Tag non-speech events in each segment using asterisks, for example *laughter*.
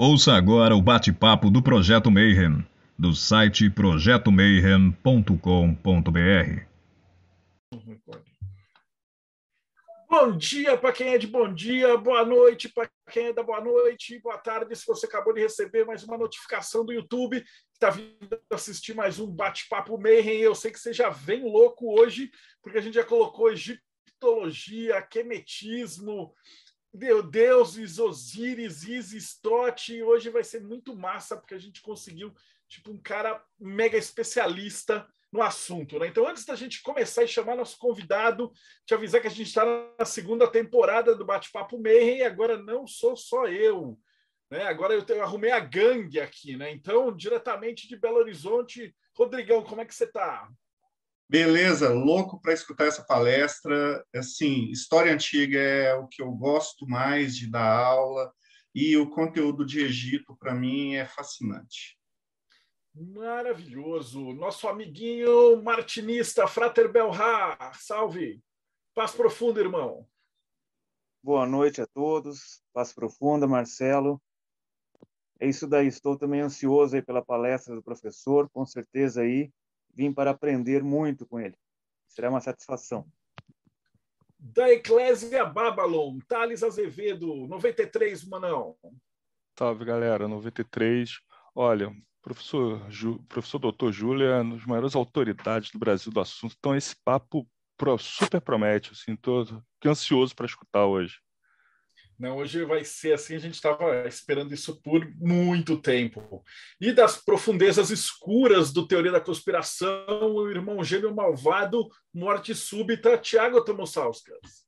Ouça agora o bate-papo do Projeto Mayhem, do site projetomayhem.com.br. Bom dia para quem é de bom dia, boa noite para quem é da boa noite, boa tarde se você acabou de receber mais uma notificação do YouTube, está vindo assistir mais um bate-papo Mayhem. Eu sei que você já vem louco hoje, porque a gente já colocou egiptologia, quemetismo, meu deuses, Osíris, Isis, Tote. Hoje vai ser muito massa, porque a gente conseguiu tipo um cara mega especialista no assunto. Né? Então, antes da gente começar e chamar nosso convidado, te avisar que a gente está na segunda temporada do Bate-Papo Mayhem e agora não sou só eu. Né? Agora eu, eu arrumei a gangue aqui. Né? Então, diretamente de Belo Horizonte, Rodrigão, como é que você está? Beleza, louco para escutar essa palestra. Assim, história antiga é o que eu gosto mais de dar aula e o conteúdo de Egito para mim é fascinante. Maravilhoso. Nosso amiguinho martinista, Frater Belha, salve. Paz profunda, irmão. Boa noite a todos. Paz profunda, Marcelo. É isso daí. Estou também ansioso aí pela palestra do professor. Com certeza aí vim para aprender muito com ele. Será uma satisfação. Da Eclésia Babylon, Thales Azevedo, 93, Manão. Salve, galera, 93. Olha, professor, Ju, professor doutor Júlio é uma das maiores autoridades do Brasil do assunto, então esse papo super promete, assim, tô ansioso para escutar hoje. Não, hoje vai ser assim, a gente estava esperando isso por muito tempo. E das profundezas escuras do Teoria da Conspiração, o irmão gêmeo malvado, morte súbita, Tiago Tomosauskas.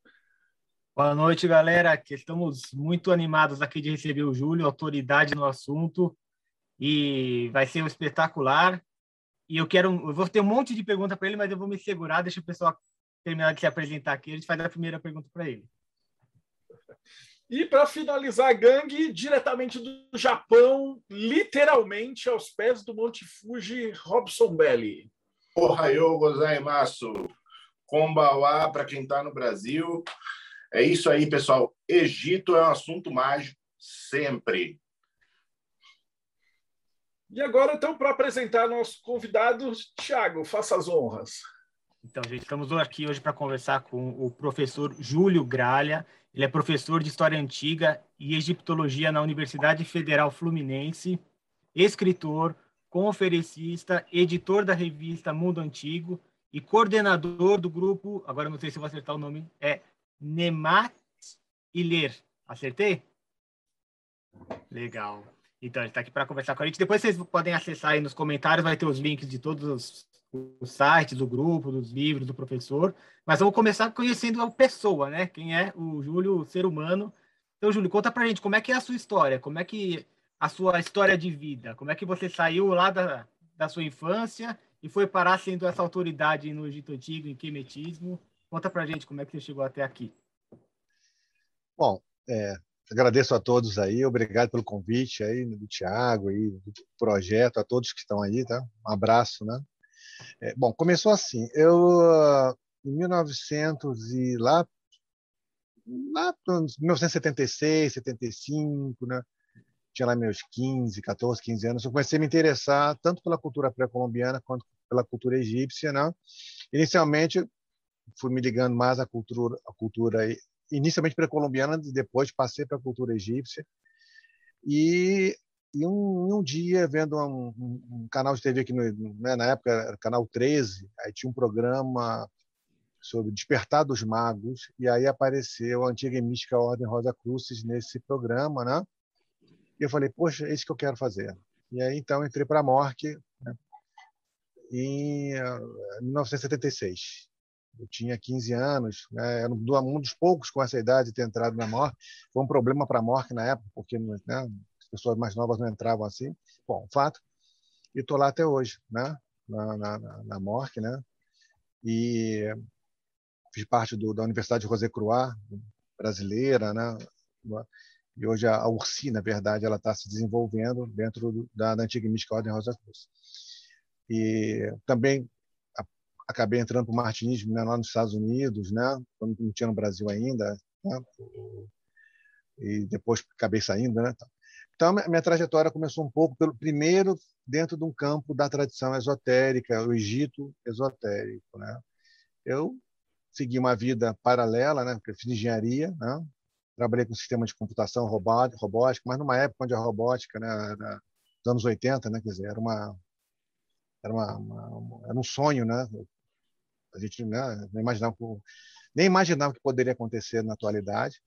Boa noite, galera. Estamos muito animados aqui de receber o Júlio, autoridade no assunto, e vai ser um espetacular. E eu quero, eu vou ter um monte de pergunta para ele, mas eu vou me segurar, deixa o pessoal terminar de se apresentar aqui, a gente faz a primeira pergunta para ele. E para finalizar a gangue, diretamente do Japão, literalmente aos pés do Monte Fuji, Robson Belli. Ohayou gozaimasu. Kombawa para quem está no Brasil. É isso aí, pessoal. Egito é um assunto mágico sempre. E agora, então, para apresentar nosso convidado, Thiago, faça as honras. Então, gente, estamos aqui hoje para conversar com o professor Júlio Gralha. Ele é professor de História Antiga e Egiptologia na Universidade Federal Fluminense, escritor, conferencista, editor da revista Mundo Antigo e coordenador do grupo, agora não sei se vou acertar o nome, é Nemat Iler. Acertei? Legal. Então, ele está aqui para conversar com a gente. Depois vocês podem acessar aí nos comentários, vai ter os links de todos os o site do grupo, dos livros do professor, mas vamos começar conhecendo a pessoa, né? Quem é o Júlio, o ser humano. Então, Júlio, conta pra gente como é que é a sua história, como é que a sua história de vida, como é que você saiu lá da, da sua infância e foi parar sendo essa autoridade no Egito Antigo, em quemetismo. Conta pra gente como é que você chegou até aqui. Bom, é, agradeço a todos aí, obrigado pelo convite aí do Tiago aí do projeto, a todos que estão aí, tá? Um abraço, né? É, bom, começou assim. Eu, em 1900 e lá, lá 1976, 75, né? Tinha lá meus 15, 14, 15 anos. Eu comecei a me interessar tanto pela cultura pré-colombiana quanto pela cultura egípcia, né? Inicialmente, fui me ligando mais à cultura, à cultura inicialmente pré-colombiana, depois passei para a cultura egípcia. E e um, um dia, vendo um, um, canal de TV no, né, na época era canal 13, aí tinha um programa sobre Despertar dos Magos, e aí apareceu a antiga e mística Ordem Rosa Cruzes nesse programa, né? E eu falei, poxa, é isso que eu quero fazer. E aí, então, entrei para a MORC né, em 1976. Eu tinha 15 anos, né, era um dos poucos com essa idade de ter entrado na MORC. Foi um problema para a MORC na época, porque né, pessoas mais novas não entravam assim. Bom, fato. E estou lá até hoje, né? Na, na, na MORC, né? E fiz parte do, da Universidade José Croix, brasileira, né? E hoje a, a URSI, na verdade, ela está se desenvolvendo dentro da, da antiga mística Ordem Rosa Cruz. E também a, acabei entrando para o martinismo né, lá nos Estados Unidos, né? Quando não tinha no Brasil ainda, né? E depois acabei saindo, né? Então, minha trajetória começou um pouco pelo primeiro dentro de um campo da tradição esotérica, o Egito esotérico, né? Eu segui uma vida paralela, né? Porque eu fiz engenharia, né? Trabalhei com sistema de computação robótica, mas numa época onde a robótica, né, era nos anos 80, né? Quer dizer, era uma era uma, uma era um sonho, né? A gente né, imaginava nem imaginava que poderia acontecer na atualidade.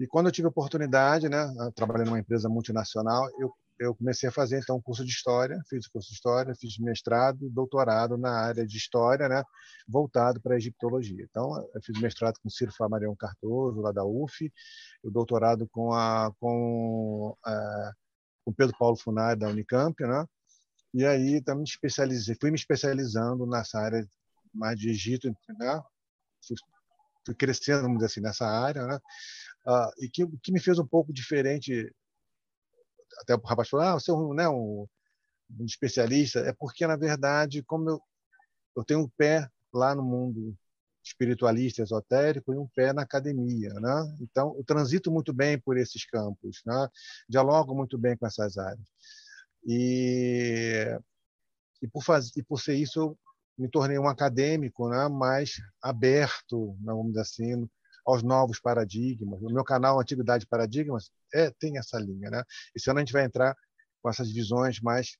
E quando eu tive oportunidade, né, trabalhando numa empresa multinacional, eu, eu comecei a fazer então um curso de história, fiz o curso de história, fiz mestrado doutorado na área de história, né, voltado para a egiptologia. Então, eu fiz mestrado com Ciro Flamarion Cardoso, lá da UF, o doutorado com a com, a, com Pedro Paulo Funari da Unicamp, né? E aí então, me especializei, fui me especializando nessa área mais de Egito, né? Fui, fui crescendo, vamos dizer assim, nessa área, né? Uh, e que, que me fez um pouco diferente. Até o rapaz falou: ah, você é um, né, um, um especialista. É porque, na verdade, como eu, eu tenho um pé lá no mundo espiritualista, esotérico, e um pé na academia. Né? Então, eu transito muito bem por esses campos, né? dialogo muito bem com essas áreas. E, e, por, fazer, e por ser isso, eu me tornei um acadêmico né? mais aberto, vamos dizer assim, aos novos paradigmas. No meu canal Antiguidade Paradigmas é, tem essa linha. Né? Esse ano a gente vai entrar com essas visões mais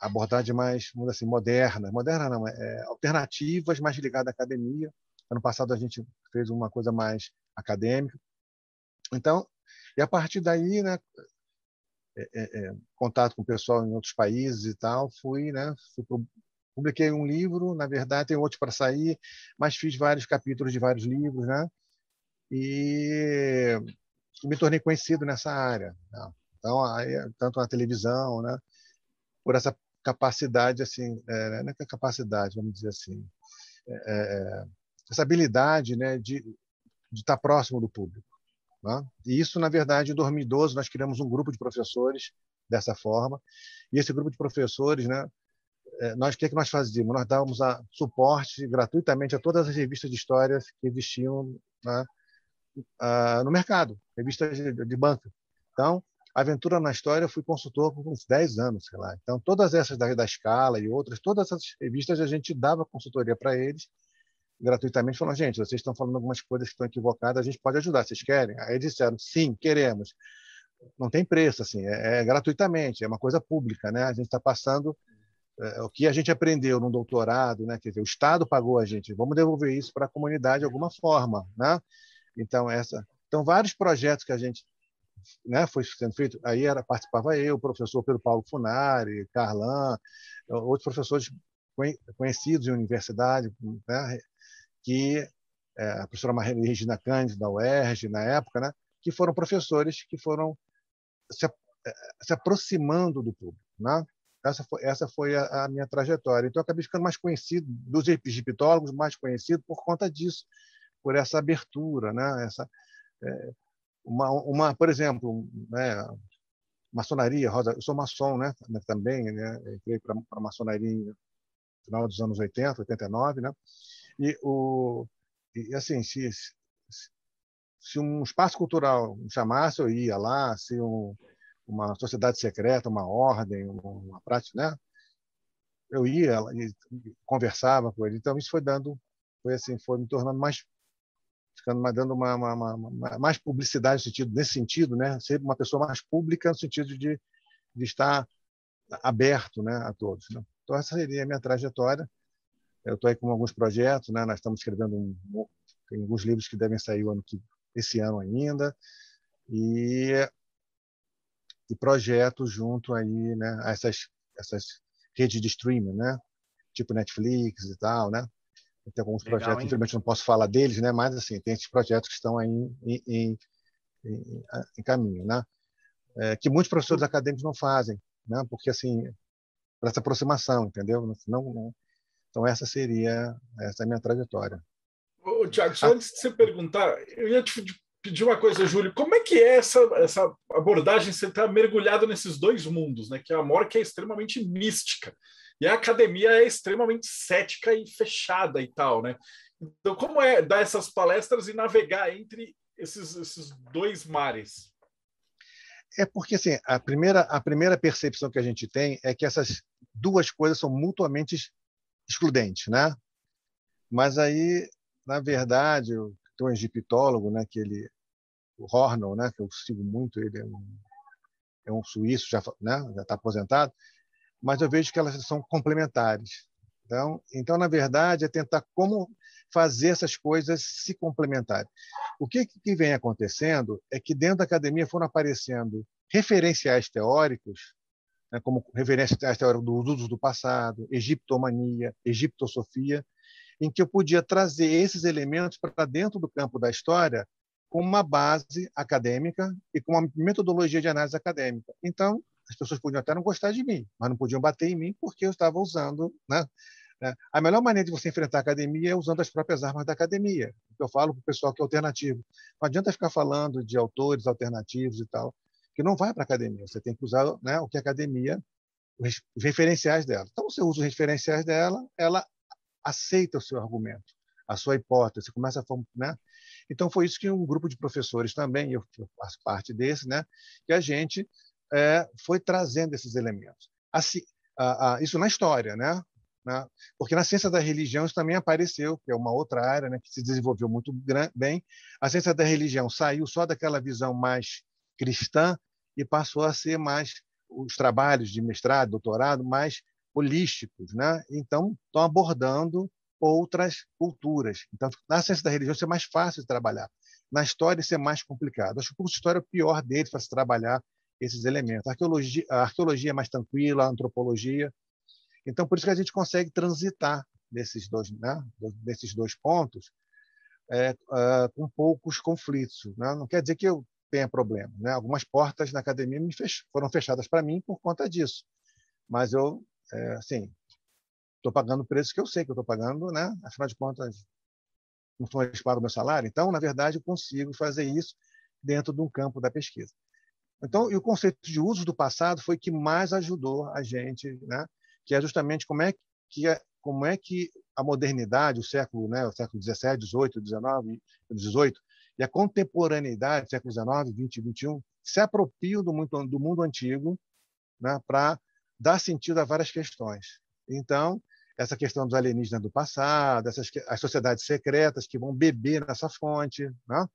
abordagem mais vamos assim moderna moderna não é, alternativas mais ligadas à academia ano passado a gente fez uma coisa mais acadêmica então e a partir daí né é, é, é contato com o pessoal em outros países e tal fui né fui pro, publiquei um livro na verdade tem outro para sair mas fiz vários capítulos de vários livros né e me tornei conhecido nessa área. Né? Então, aí, tanto na televisão, né? por essa capacidade, assim, é, não é, é capacidade, vamos dizer assim, é, é, essa habilidade né, de, de estar próximo do público. Né? E isso, na verdade, em 2012, nós criamos um grupo de professores dessa forma, e esse grupo de professores, né, é, nós o que, é que nós fazíamos? Nós dávamos a, suporte gratuitamente a todas as revistas de histórias que existiam né, uh, no mercado, revistas de, de banca. Então, Aventura na História, eu fui consultor por uns 10 anos, sei lá. Então, todas essas da, da Escala e outras, todas essas revistas a gente dava consultoria para eles gratuitamente, falando, gente, vocês estão falando algumas coisas que estão equivocadas, a gente pode ajudar, vocês querem? Aí eles disseram, sim, queremos. Não tem preço, assim, é, é gratuitamente, é uma coisa pública, né? A gente está passando é, o que a gente aprendeu no doutorado, né? Quer dizer, o Estado pagou a gente, vamos devolver isso para a comunidade de alguma forma, né? Então, essa, então vários projetos que a gente né, foi sendo feito, aí era participava eu, o professor Pedro Paulo Funari, Carlan, outros professores conhecidos em universidade, né, que é, a professora Maria Regina Cândido da UERJ na época, né, que foram professores que foram se, se aproximando do público, né? Essa foi, essa foi a, a, minha trajetória. Então, eu acabei ficando mais conhecido, dos egiptólogos, mais conhecido por conta disso por essa abertura, né? Essa é, uma, uma, por exemplo, né? Maçonaria, Rosa, eu sou maçom, né? Também, né? Entrei para a maçonaria no final dos anos 80, 89, né? E o e assim, se, se um espaço cultural me chamasse, eu ia lá, se um, uma sociedade secreta, uma ordem, uma prática, né? Eu ia e conversava com ele. Então isso foi dando, foi assim, foi me tornando mais ficando dando uma, uma, uma, mais publicidade sentido, nesse sentido, né? Ser uma pessoa mais pública no sentido de, de estar aberto, né, a todos. Né? Então essa seria a minha trajetória. Eu estou aí com alguns projetos, né? Nós estamos escrevendo um, tem alguns livros que devem sair ano que, esse ano ainda e e projetos junto aí, né? A essas essas redes de streaming, né? Tipo Netflix e tal, né? Tem alguns Legal, projetos, hein? infelizmente não posso falar deles, né? mas assim, tem esses projetos que estão aí em, em, em, em caminho, né? É, que muitos professores acadêmicos não fazem, né? porque assim, para essa aproximação, entendeu? Não, não, então essa seria essa é a minha trajetória. Ô, Tiago, só ah. antes de você perguntar, eu ia te pedir uma coisa, Júlio, como é que é essa, essa abordagem, você está mergulhado nesses dois mundos, né? que é a amor que é extremamente mística, e a academia é extremamente cética e fechada e tal, né? Então, como é dar essas palestras e navegar entre esses, esses dois mares? É porque assim, a primeira, a primeira percepção que a gente tem é que essas duas coisas são mutuamente excludentes, né? Mas aí, na verdade, tem um egiptólogo, né, que ele, o Hornell, né, que eu sigo muito, ele é um, é um suíço, já né, já está aposentado, mas eu vejo que elas são complementares. Então, então, na verdade, é tentar como fazer essas coisas se complementarem. O que, que vem acontecendo é que dentro da academia foram aparecendo referenciais teóricos, né, como referenciais teóricos dos usos do passado, egiptomania, egiptosofia, em que eu podia trazer esses elementos para dentro do campo da história com uma base acadêmica e com uma metodologia de análise acadêmica. Então, as pessoas podiam até não gostar de mim, mas não podiam bater em mim porque eu estava usando. Né? É, a melhor maneira de você enfrentar a academia é usando as próprias armas da academia. Eu falo para o pessoal que é alternativo. Não adianta ficar falando de autores alternativos e tal, que não vai para a academia. Você tem que usar né, o que a academia, os referenciais dela. Então, você usa os referenciais dela, ela aceita o seu argumento, a sua hipótese, começa a né? Então foi isso que um grupo de professores também, eu faço parte desse, né, que a gente é, foi trazendo esses elementos. Assim, a, a, isso na história, né? né? Porque na ciência da religião isso também apareceu, que é uma outra área, né, que se desenvolveu muito bem. A ciência da religião saiu só daquela visão mais cristã e passou a ser mais os trabalhos de mestrado, doutorado, mais holísticos, né? Então, estão abordando outras culturas. Então, na ciência da religião, isso é mais fácil de trabalhar. Na história, isso é mais complicado. Acho que o curso de história é o pior deles para se trabalhar esses elementos. A arqueologia, a arqueologia é mais tranquila, a antropologia. Então, por isso que a gente consegue transitar nesses dois, né? desses dois pontos é, é, com poucos conflitos. Né? Não quer dizer que eu tenha problema. Né? Algumas portas na academia fech foram fechadas para mim por conta disso. Mas eu é, assim, estou pagando o preço que eu sei que estou pagando, né? Afinal de contas, não foi pago o meu salário. Então, na verdade, eu consigo fazer isso dentro de um campo da pesquisa. Então, e o conceito de uso do passado foi que mais ajudou a gente, né? Que é justamente como é que é, como é que a modernidade, o século, né, o século 17, 18, 19, 18 e a contemporaneidade, século 19, 20 e 21, se apropriam do mundo, do mundo antigo né, para dá sentido a várias questões. Então, essa questão dos alienígenas do passado, essas as sociedades secretas que vão beber nessa fonte. Né?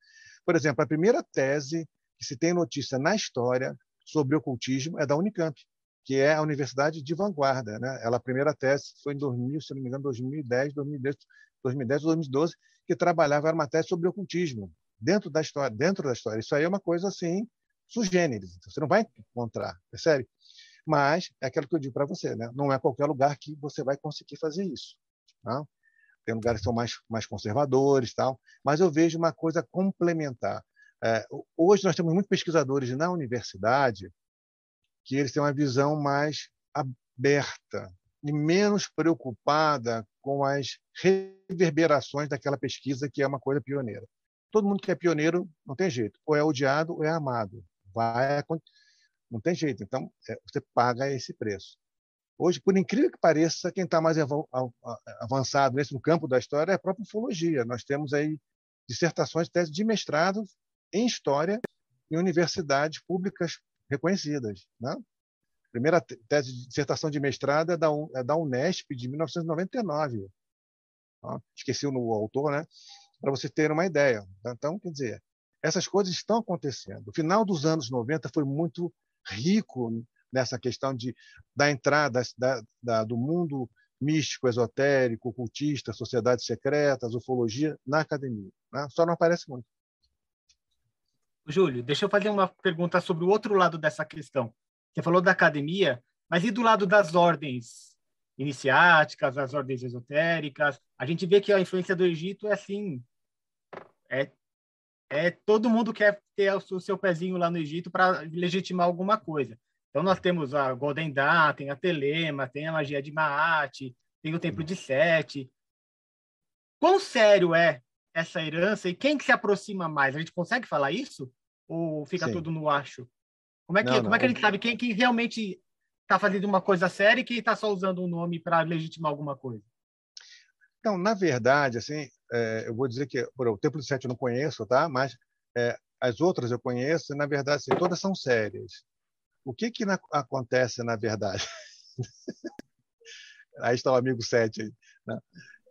Por exemplo, a primeira tese que se tem notícia na história sobre ocultismo é da Unicamp, que é a universidade de vanguarda. Né? Ela, a primeira tese foi em 2000, se não me engano, 2010, 2010, 2010 2012, que trabalhava era uma tese sobre ocultismo dentro da história, dentro da história. Isso aí é uma coisa assim, sugêneres. Você não vai encontrar, percebe? Mas é aquilo que eu digo para você, né? não é qualquer lugar que você vai conseguir fazer isso. Tá? Tem lugares que são mais, mais conservadores, tal, mas eu vejo uma coisa complementar. É, hoje nós temos muitos pesquisadores na universidade que eles têm uma visão mais aberta e menos preocupada com as reverberações daquela pesquisa que é uma coisa pioneira. Todo mundo que é pioneiro não tem jeito, ou é odiado ou é amado. Vai não tem jeito. Então, é, você paga esse preço. Hoje, por incrível que pareça, quem está mais avançado nesse campo da história é a própria ufologia. Nós temos aí dissertações, teses de mestrado em história em universidades públicas reconhecidas. Né? A primeira tese de dissertação de mestrado é da, é da Unesp de 1999. Tá? Esqueci o autor, né? Para você ter uma ideia. Então, quer dizer, essas coisas estão acontecendo. O final dos anos 90 foi muito rico nessa questão de da entrada da, da, do mundo místico, esotérico, ocultista, sociedades secretas, ufologia na academia. Né? Só não aparece muito. Júlio, deixa eu fazer uma pergunta sobre o outro lado dessa questão. Você falou da academia, mas e do lado das ordens iniciáticas, as ordens esotéricas? A gente vê que a influência do Egito é assim, é é todo mundo quer ter o seu pezinho lá no Egito para legitimar alguma coisa. Então nós temos a Golden Dawn, tem a Telema, tem a magia de Maat, tem o Templo de Sete. Quão sério é essa herança e quem que se aproxima mais? A gente consegue falar isso ou fica Sim. tudo no acho? Como é que não, como não. é que a gente sabe quem que realmente está fazendo uma coisa séria e quem está só usando um nome para legitimar alguma coisa? Então, na verdade, assim, é, eu vou dizer que por, o Templo de Sete eu não conheço, tá? Mas é, as outras eu conheço, e, na verdade, assim, todas são sérias. O que, que na, acontece, na verdade? *laughs* aí está o amigo Sete. Aí, né?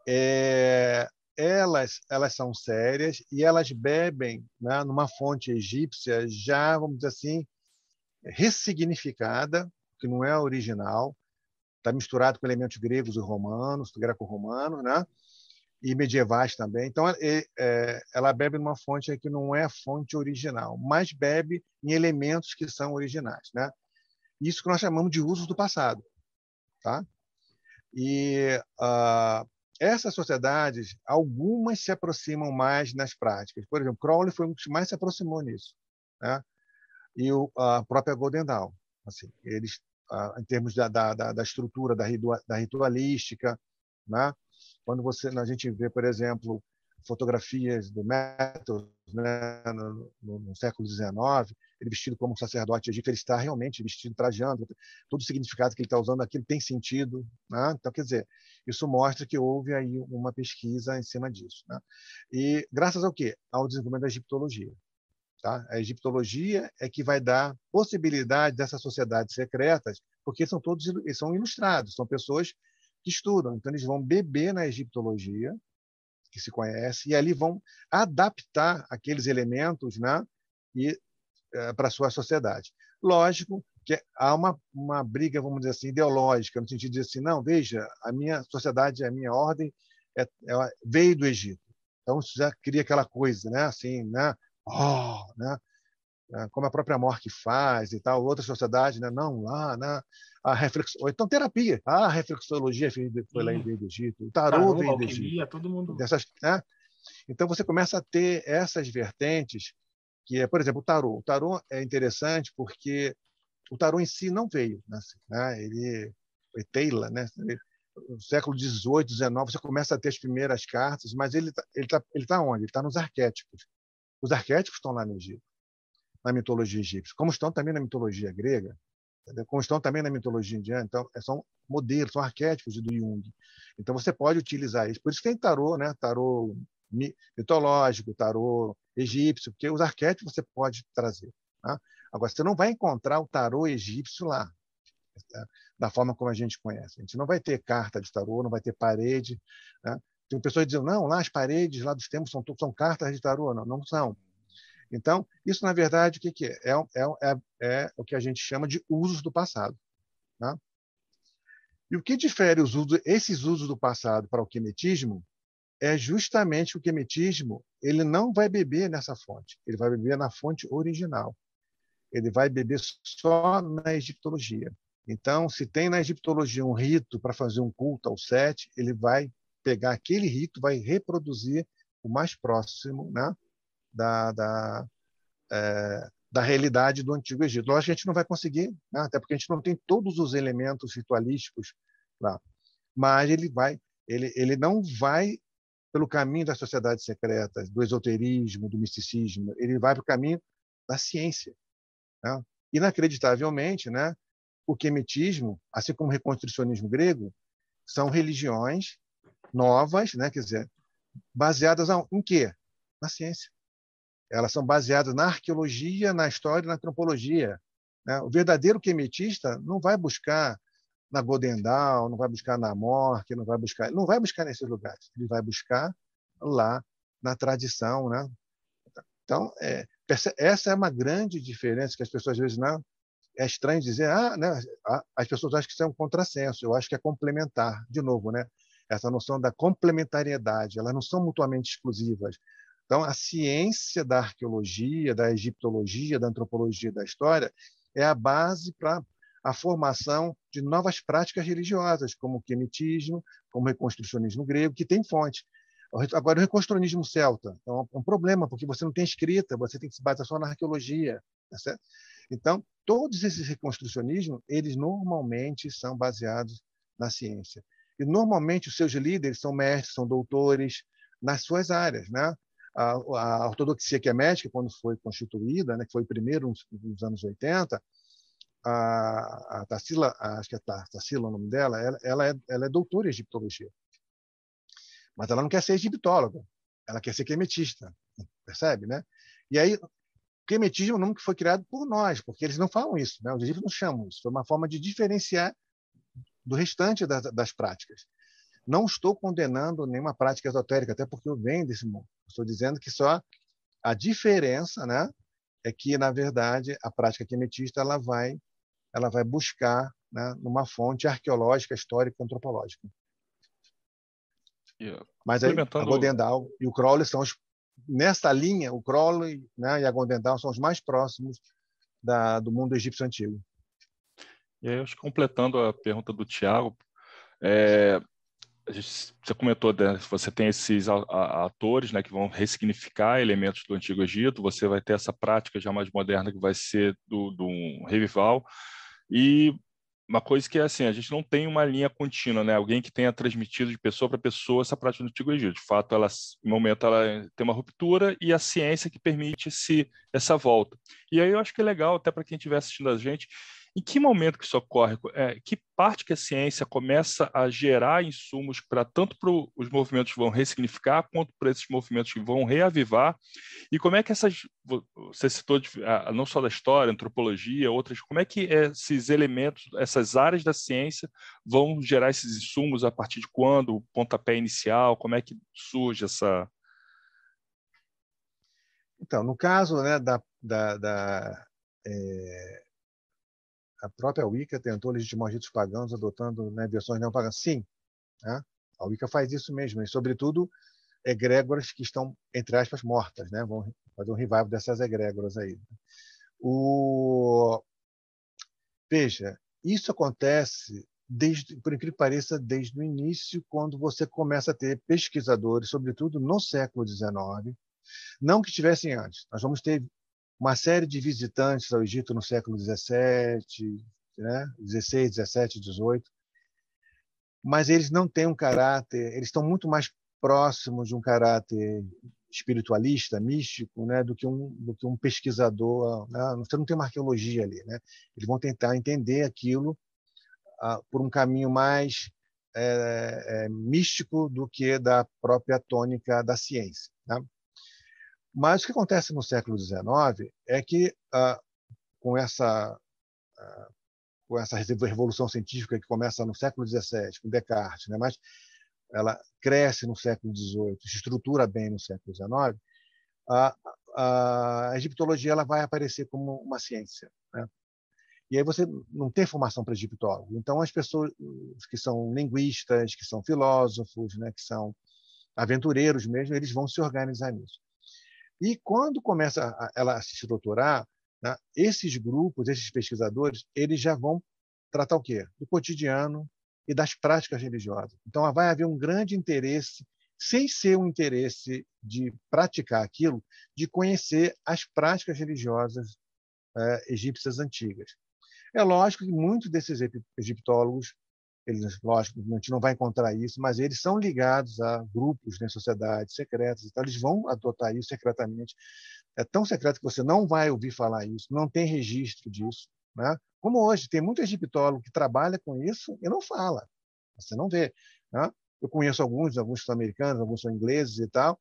é, elas, elas são sérias e elas bebem né, numa fonte egípcia já, vamos dizer assim, ressignificada, que não é original, está misturado com elementos gregos e romanos, greco-romanos, né? e medievais também. Então, é, é, ela bebe numa fonte que não é fonte original, mas bebe em elementos que são originais. Né? Isso que nós chamamos de usos do passado. Tá? E uh, essas sociedades, algumas se aproximam mais nas práticas. Por exemplo, Crowley foi um dos que mais se aproximou nisso. Né? E o, a própria Golden Dawn. Assim, eles, em termos da, da, da estrutura, da, da ritualística, né? Quando você, a gente vê, por exemplo, fotografias do Matthews né, no, no, no, século XIX, ele vestido como um sacerdote egípcio, ele está realmente vestido, trajando, todo o significado que ele está usando aquilo tem sentido. Né? Então, quer dizer, isso mostra que houve aí uma pesquisa em cima disso. Né? E graças ao quê? Ao desenvolvimento da egiptologia. Tá? A egiptologia é que vai dar possibilidade dessas sociedades secretas, porque são todos são ilustrados, são pessoas que estudam. Então, eles vão beber na egiptologia, que se conhece, e ali vão adaptar aqueles elementos né, e, para a sua sociedade. Lógico que há uma, uma briga, vamos dizer assim, ideológica, no sentido de dizer assim, não, veja, a minha sociedade, a minha ordem é, é, veio do Egito. Então, isso já cria aquela coisa, né, assim, né, oh, né, né, como a própria Mork faz e tal, outras sociedades, né? não, lá, né? a reflexão, então terapia, ah, a reflexologia foi lá em do Egito, o tarô veio do Egito, todo mundo... Dessas, né? Então você começa a ter essas vertentes, que é, por exemplo, o tarô. O tarô é interessante porque o tarô em si não veio, né? né ele foi Taylor, né? no século XVIII, XIX, você começa a ter as primeiras cartas, mas ele está tá, ele tá onde? Ele está nos arquétipos. Os arquétipos estão lá no Egito na mitologia egípcia, como estão também na mitologia grega, entendeu? como estão também na mitologia indiana. Então, é, são modelos, são arquétipos do Jung. Então, você pode utilizar isso. Por isso tem tarô, né? tarô mitológico, tarô egípcio, porque os arquétipos você pode trazer. Tá? Agora, você não vai encontrar o tarô egípcio lá, tá? da forma como a gente conhece. A gente não vai ter carta de tarô, não vai ter parede. Né? Tem pessoas dizem, não, lá as paredes lá dos tempos são, são cartas de tarô. Não, não são. Então, isso, na verdade, o que, que é? É, é? é, é? o que a gente chama de usos do passado. Tá? E o que difere os usos, esses usos do passado para o quemetismo é justamente o quemetismo ele não vai beber nessa fonte, ele vai beber na fonte original. Ele vai beber só na egiptologia. Então, se tem na egiptologia um rito para fazer um culto ao Sete, ele vai pegar aquele rito, vai reproduzir o mais próximo, né? da, da, é, da realidade do Antigo Egito. Lógico que a gente não vai conseguir, né? até porque a gente não tem todos os elementos ritualísticos lá. Mas ele vai, ele, ele não vai pelo caminho das sociedades secretas, do esoterismo, do misticismo. Ele vai para o caminho da ciência. Né? Inacreditavelmente, né? o quemetismo, assim como o reconstrucionismo grego, são religiões novas, né? quer dizer, baseadas em quê? Na ciência. Elas são baseadas na arqueologia, na história e na antropologia. Né? O verdadeiro quemetista não vai buscar na Godendal, não vai buscar na Morque, não vai buscar, não vai buscar nesses lugares. Ele vai buscar lá na tradição, né? Então, é, essa é uma grande diferença que as pessoas às vezes não é estranho dizer, ah, né, as pessoas acham que isso é um contrassenso. Eu acho que é complementar, de novo, né? Essa noção da complementariedade, elas não são mutuamente exclusivas. Então, a ciência da arqueologia, da egiptologia, da antropologia da história é a base para a formação de novas práticas religiosas, como o quemetismo, como o reconstrucionismo grego, que tem fonte. Agora, o reconstrucionismo celta é um, problema, porque você não tem escrita, você tem que se basear só na arqueologia. Tá então, todos esses reconstrucionismos, eles normalmente são baseados na ciência. E, normalmente, os seus líderes são mestres, são doutores nas suas áreas. Né? a, a ortodoxia quemética, quando foi constituída, né, que foi primeiro nos, nos anos 80, a, a Tarsila, acho que é Tarsila o nome dela, ela, ela, é, ela é doutora em egiptologia. Mas ela não quer ser egiptóloga, ela quer ser quemetista, percebe, né? E aí, quemetismo é um nome que foi criado por nós, porque eles não falam isso, né? os egípcios não chamam isso. Foi uma forma de diferenciar do restante das, das práticas. Não estou condenando nenhuma prática esotérica, até porque eu venho desse mundo. Estou dizendo que só a diferença, né, é que na verdade a prática quemetista ela vai, ela vai buscar, né, numa fonte arqueológica, histórica, antropológica. Yeah. Mas aí, a Godendal e o Crowley são os nessa linha, o Crowley né, e a Gondendal são os mais próximos da, do mundo egípcio antigo. E aí, acho que completando a pergunta do Tiago, é, você comentou, né, você tem esses atores né, que vão ressignificar elementos do Antigo Egito, você vai ter essa prática já mais moderna que vai ser do, do um revival, e uma coisa que é assim, a gente não tem uma linha contínua, né? Alguém que tenha transmitido de pessoa para pessoa essa prática do Antigo Egito. De fato, ela, no momento, ela tem uma ruptura e a ciência que permite esse, essa volta. E aí eu acho que é legal, até para quem estiver assistindo a gente, em que momento que isso ocorre? É, que parte que a ciência começa a gerar insumos para tanto para os movimentos que vão ressignificar, quanto para esses movimentos que vão reavivar? E como é que essas, você citou não só da história, antropologia, outras, como é que esses elementos, essas áreas da ciência vão gerar esses insumos a partir de quando? O pontapé inicial, como é que surge essa... Então, no caso né, da, da, da é a própria Wicca tentou legitimar os ritos pagãos adotando né, versões não pagãs. Sim, né? a Wicca faz isso mesmo, e sobretudo egrégoras que estão, entre aspas, mortas. Né? Vão fazer um revival dessas egrégoras aí. O... Veja, isso acontece, desde, por incrível que pareça, desde o início, quando você começa a ter pesquisadores, sobretudo no século XIX, não que tivessem antes. Nós vamos ter uma série de visitantes ao Egito no século XVII, né? 16, 17, 18, mas eles não têm um caráter, eles estão muito mais próximos de um caráter espiritualista, místico, né, do que um do que um pesquisador. Né? Você não tem uma arqueologia ali, né? Eles vão tentar entender aquilo ah, por um caminho mais é, é, místico do que da própria tônica da ciência. Né? Mas o que acontece no século XIX é que, ah, com essa ah, com essa revolução científica que começa no século XVII, com Descartes, né? mas ela cresce no século XVIII, se estrutura bem no século XIX, a, a egiptologia ela vai aparecer como uma ciência. Né? E aí você não tem formação para egiptólogo. Então, as pessoas que são linguistas, que são filósofos, né, que são aventureiros mesmo, eles vão se organizar nisso. E quando começa a, ela a se doutorar, né, esses grupos, esses pesquisadores, eles já vão tratar o quê? Do cotidiano e das práticas religiosas. Então, vai haver um grande interesse, sem ser um interesse de praticar aquilo, de conhecer as práticas religiosas é, egípcias antigas. É lógico que muitos desses egiptólogos eles, lógico, a gente não vai encontrar isso, mas eles são ligados a grupos, né, sociedades secretas, então eles vão adotar isso secretamente. É tão secreto que você não vai ouvir falar isso, não tem registro disso. Né? Como hoje, tem muito egiptólogo que trabalha com isso e não fala. Você não vê. Né? Eu conheço alguns, alguns são americanos, alguns são ingleses e tal,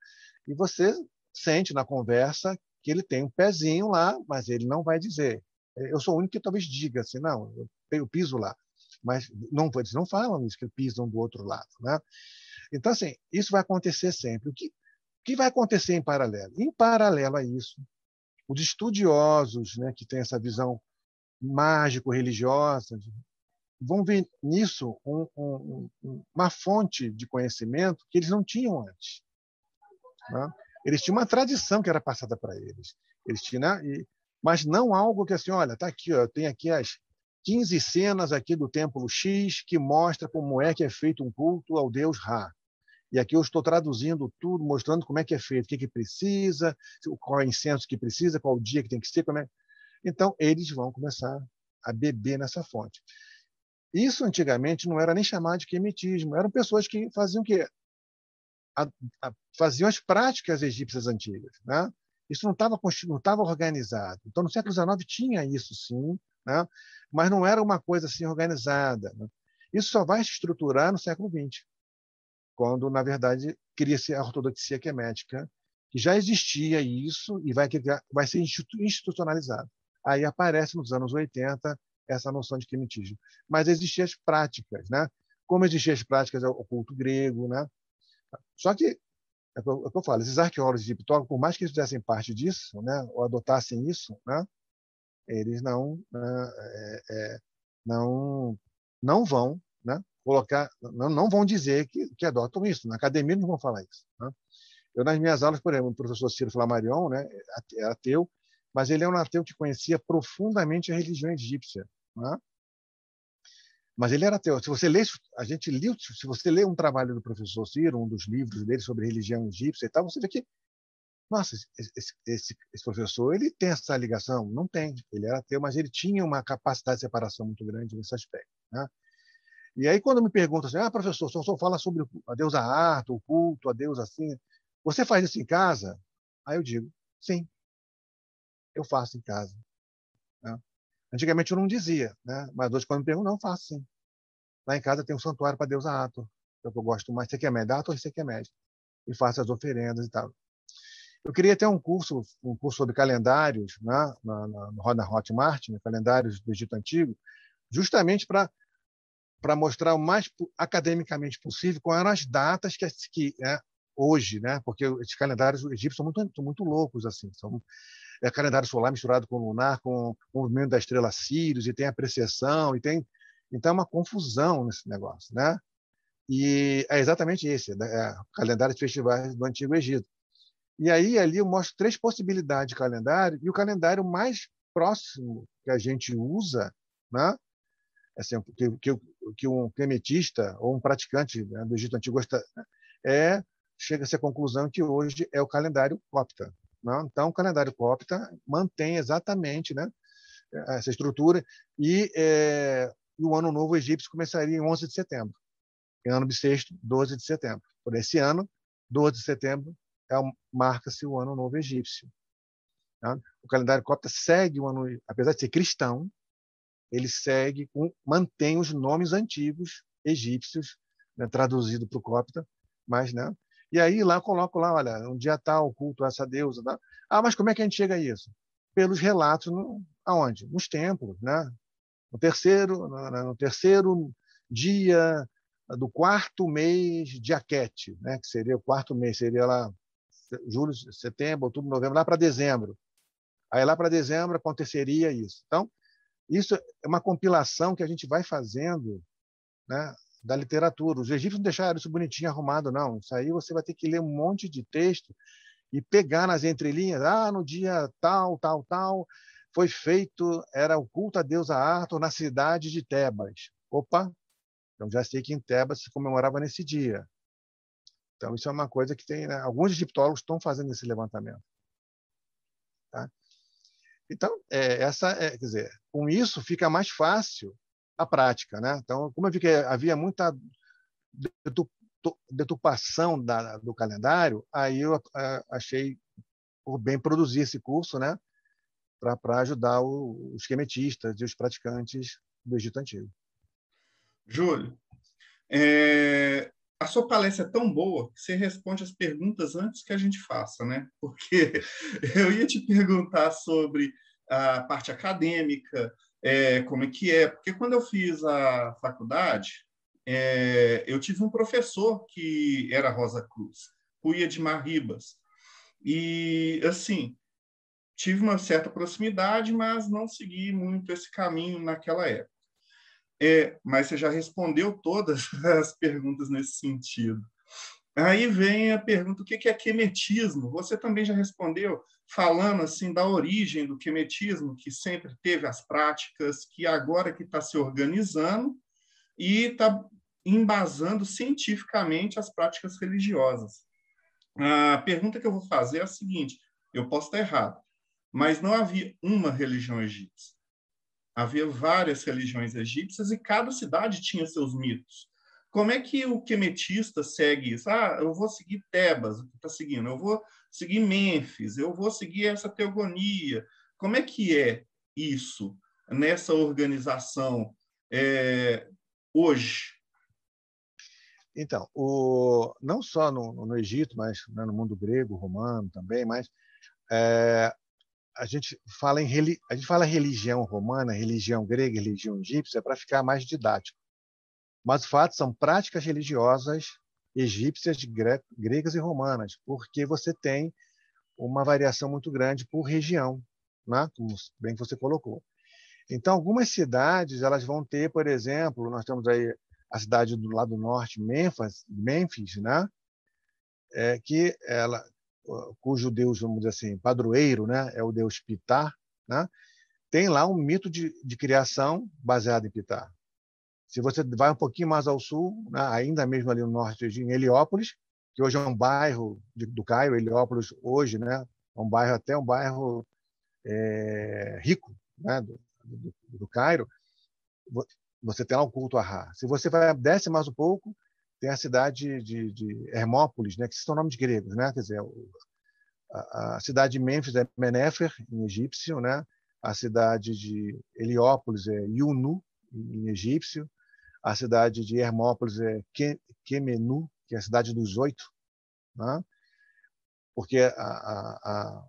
e você sente na conversa que ele tem um pezinho lá, mas ele não vai dizer. Eu sou o único que talvez diga assim, não, eu piso lá mas não, eles não falam isso, que pisam do outro lado. Né? Então, assim, isso vai acontecer sempre. O que, o que vai acontecer em paralelo? Em paralelo a isso, os estudiosos né, que têm essa visão mágico-religiosa vão ver nisso um, um, uma fonte de conhecimento que eles não tinham antes. Né? Eles tinham uma tradição que era passada para eles. Eles tinham, né? e, mas não algo que assim, olha, está aqui, ó, eu tenho aqui as 15 cenas aqui do templo X que mostra como é que é feito um culto ao deus Ra. E aqui eu estou traduzindo tudo, mostrando como é que é feito, o que, que precisa, qual é o incenso que precisa, qual o dia que tem que ser. Como é... Então, eles vão começar a beber nessa fonte. Isso antigamente não era nem chamado de quemetismo, eram pessoas que faziam o quê? A, a, faziam as práticas egípcias antigas. Né? Isso não estava não organizado. Então, no século XIX tinha isso sim, né? mas não era uma coisa assim organizada. Né? Isso só vai se estruturar no século XX, quando, na verdade, cria-se a ortodoxia quemética que já existia isso e vai, vai ser institucionalizado. Aí aparece nos anos 80 essa noção de quemetismo. Mas existiam as práticas, né? Como existiam as práticas do culto grego, né? Só que é o que eu falo, esses arqueólogos egiptólogos, por mais que eles fizessem parte disso, né, ou adotassem isso, né, eles não, né, é, é, não, não vão né, colocar, não, não vão dizer que, que adotam isso. Na academia não vão falar isso. Né? Eu, nas minhas aulas, por exemplo, o professor Ciro Flamarion né, é ateu, mas ele é um ateu que conhecia profundamente a religião egípcia. Né? Mas ele era ateu. Se você lê, a gente lê, se você lê um trabalho do professor Ciro, um dos livros dele sobre religião egípcia e tal, você vê que, nossa, esse, esse, esse professor ele tem essa ligação? Não tem. Ele era ateu, mas ele tinha uma capacidade de separação muito grande nesse aspecto. Né? E aí, quando me perguntam assim, ah, professor, o senhor fala sobre a deusa Arto, o culto, a deusa assim, você faz isso em casa? Aí eu digo, sim, eu faço em casa. Né? Antigamente eu não dizia, né? mas hoje, quando me perguntam, não, faço sim. Lá em casa tem um santuário para Deus Ator, que é eu gosto mais. Média? Ator, você quer média. E faço as oferendas e tal. Eu queria ter um curso, um curso sobre calendários, né? na, na, na Hotmart, né? calendários do Egito Antigo, justamente para para mostrar o mais academicamente possível quais eram as datas que, que né, hoje, né? Porque esses calendários egípcios são muito, muito loucos assim, são é calendário solar misturado com lunar, com o movimento da estrela Sirius, e tem a precessão, e tem. Então é uma confusão nesse negócio, né? E é exatamente esse, né? é calendário de festivais do Antigo Egito. E aí ali eu mostro três possibilidades de calendário, e o calendário mais próximo que a gente usa, né? Assim, que, que, que um clemetista ou um praticante né, do Egito Antigo gosta, é chega-se à conclusão que hoje é o calendário copta, né? Então, o calendário copta mantém exatamente né, essa estrutura e, é, o Ano Novo Egípcio começaria em 11 de setembro. Em ano bissexto, 12 de setembro. Por esse ano, 12 de setembro, é, marca-se o Ano Novo Egípcio. Né? O calendário copta segue o ano, apesar de ser cristão, ele segue, mantém os nomes antigos egípcios, né, traduzido para o copta, mas né, e aí lá coloco lá, olha, um dia tal, culto a essa deusa. Tá? Ah, mas como é que a gente chega a isso? Pelos relatos, no, aonde? Nos templos, né? No terceiro, no, no terceiro dia do quarto mês de Aquete, né? Que seria o quarto mês, seria lá julho, setembro, outubro, novembro, lá para dezembro. Aí lá para dezembro aconteceria isso. Então, isso é uma compilação que a gente vai fazendo, né? da literatura. Os egípcios não deixaram isso bonitinho, arrumado, não. Isso aí você vai ter que ler um monte de texto e pegar nas entrelinhas. Ah, no dia tal, tal, tal, foi feito, era o culto a deusa Arthur na cidade de Tebas. Opa, então já sei que em Tebas se comemorava nesse dia. Então isso é uma coisa que tem, né? alguns egiptólogos estão fazendo esse levantamento. Tá? Então, é, essa, é, quer dizer, com isso fica mais fácil a prática. Né? Então, como eu vi que havia muita deturpação da, do calendário, aí eu achei por bem produzir esse curso né? para ajudar o, os esquemetistas e os praticantes do Egito Antigo. Júlio, é, a sua palestra é tão boa que você responde as perguntas antes que a gente faça, né? *laughs* Porque eu ia te perguntar sobre a parte acadêmica, é, como é que é. Porque quando eu fiz a faculdade, é, eu tive um professor que era Rosa Cruz, Cuia de Marribas. E, assim, tive uma certa proximidade, mas não segui muito esse caminho naquela época. É, mas você já respondeu todas *laughs* as perguntas nesse sentido. Aí vem a pergunta: o que é quemetismo? Você também já respondeu, falando assim da origem do quemetismo, que sempre teve as práticas, que agora que está se organizando e está embasando cientificamente as práticas religiosas. A pergunta que eu vou fazer é a seguinte: eu posso estar errado, mas não havia uma religião egípcia. Havia várias religiões egípcias e cada cidade tinha seus mitos. Como é que o quemetista segue isso? Ah, eu vou seguir Tebas, o está seguindo? Eu vou seguir Mênfis, eu vou seguir essa teogonia. Como é que é isso nessa organização é, hoje? Então, o, não só no, no Egito, mas né, no mundo grego, romano também, mas é, a gente fala em a gente fala religião romana, religião grega, religião egípcia para ficar mais didático. Mas o fato são práticas religiosas egípcias, gre gregas e romanas, porque você tem uma variação muito grande por região, né? como bem você colocou. Então, algumas cidades elas vão ter, por exemplo, nós temos aí a cidade do lado norte, Memphis, Memphis, né? É, que ela, cujo deus, vamos dizer assim, padroeiro, né? É o deus Pitar, né? Tem lá um mito de, de criação baseado em Pitar. Se você vai um pouquinho mais ao sul, né? ainda mesmo ali no norte, em Heliópolis, que hoje é um bairro de, do Cairo, Heliópolis hoje, né? É um bairro até um bairro é, rico, né? Do, do, do Cairo você tem lá o culto a Ra. Se você vai desce mais um pouco, tem a cidade de, de Hermópolis, né, que são nomes gregos, né? Quer dizer, a, a, cidade de Mênfis é Menefer, em egípcio, né? A cidade de Heliópolis é Yunu, em egípcio. A cidade de Hermópolis é Kemenu, que é a cidade dos oito, né? Porque a, a,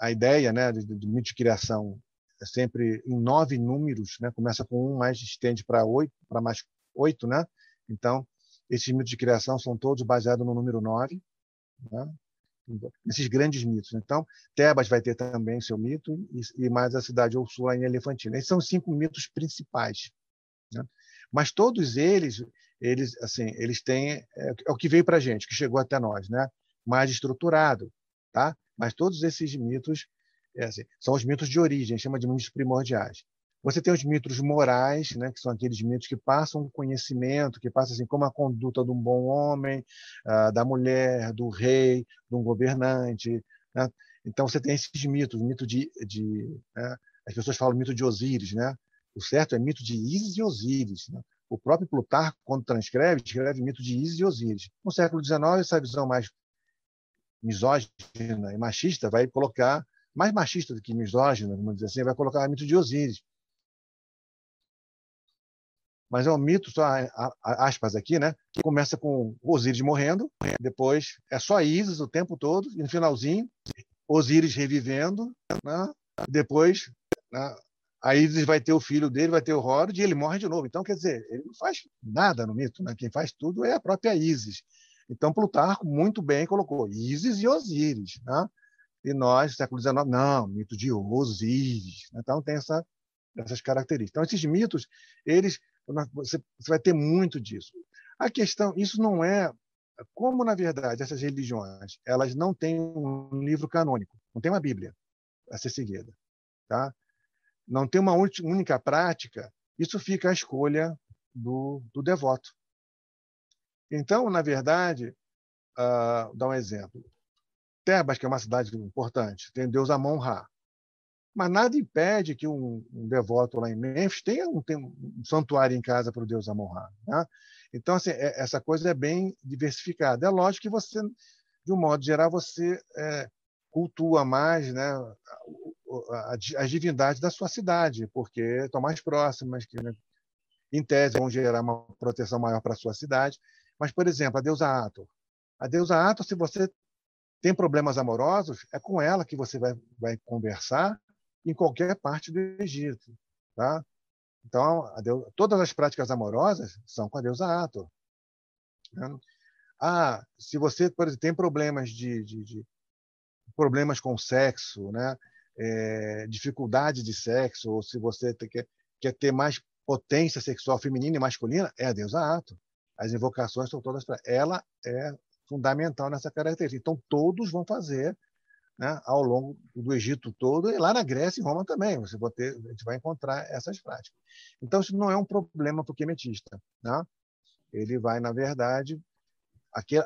a, ideia né, de, de mito de criação é sempre em nove números, né? Começa com um, mais estende para oito, para mais oito, né? Então, esses mitos de criação são todos baseados no número nove, né? Esses grandes mitos. Então, Tebas vai ter também seu mito e, mais a cidade Úrsula em Elefantina. Esses são os cinco mitos principais. Né? Mas todos eles, eles, assim, eles têm é, é o que veio para a gente, que chegou até nós, né? Mais estruturado, tá? Mas todos esses mitos é assim, são os mitos de origem, chama de mitos primordiais. Você tem os mitos morais, né, que são aqueles mitos que passam conhecimento, que passam assim, como a conduta de um bom homem, uh, da mulher, do rei, de um governante. Né? Então você tem esses mitos, o mito de, de né? as pessoas falam mito de Osíris, né? O certo é mito de Ísis e Osíris. Né? O próprio Plutarco, quando transcreve, escreve mito de Ísis e Osíris. No século XIX, essa visão mais misógina e machista vai colocar mais machista do que misógino, vamos dizer assim, vai colocar o mito de Osíris. Mas é um mito, só aspas aqui, né? Que começa com Osíris morrendo, depois é só Isis o tempo todo, e no finalzinho, Osíris revivendo, né? depois né? a Isis vai ter o filho dele, vai ter o Horus, e ele morre de novo. Então, quer dizer, ele não faz nada no mito, né? quem faz tudo é a própria Isis. Então, Plutarco muito bem colocou Isis e Osíris. Né? E nós, século XIX, não, mito de Osíris. Então, tem essa, essas características. Então, esses mitos, eles, você, você vai ter muito disso. A questão, isso não é como na verdade essas religiões elas não têm um livro canônico, não tem uma Bíblia a ser seguida, tá? Não tem uma única prática. Isso fica à escolha do, do devoto. Então, na verdade, uh, dar um exemplo. Tebas, que é uma cidade importante, tem Deus Amon-Ra. Mas nada impede que um, um, devoto lá em Memphis tenha um, tenha um santuário em casa para o Deus Amon-Ra. Né? Então, assim, é, essa coisa é bem diversificada. É lógico que você, de um modo geral, você é, cultua mais né, as divindades da sua cidade, porque estão mais próximas, que, né, em tese, vão gerar uma proteção maior para a sua cidade. Mas, por exemplo, a deusa Ator. A deusa Ator, se você tem problemas amorosos, é com ela que você vai, vai conversar em qualquer parte do Egito. Tá? Então, Deus, todas as práticas amorosas são com a deusa Ator. Né? Ah, se você, por exemplo, tem problemas de, de, de problemas com sexo, né? É, dificuldade de sexo, ou se você quer, quer ter mais potência sexual feminina e masculina, é a deusa Ator. As invocações são todas para ela é fundamental nessa característica. Então, todos vão fazer né, ao longo do Egito todo e lá na Grécia e Roma também. Você vai ter, a gente vai encontrar essas práticas. Então, isso não é um problema para o quemetista. Né? Ele vai, na verdade, aqui, a,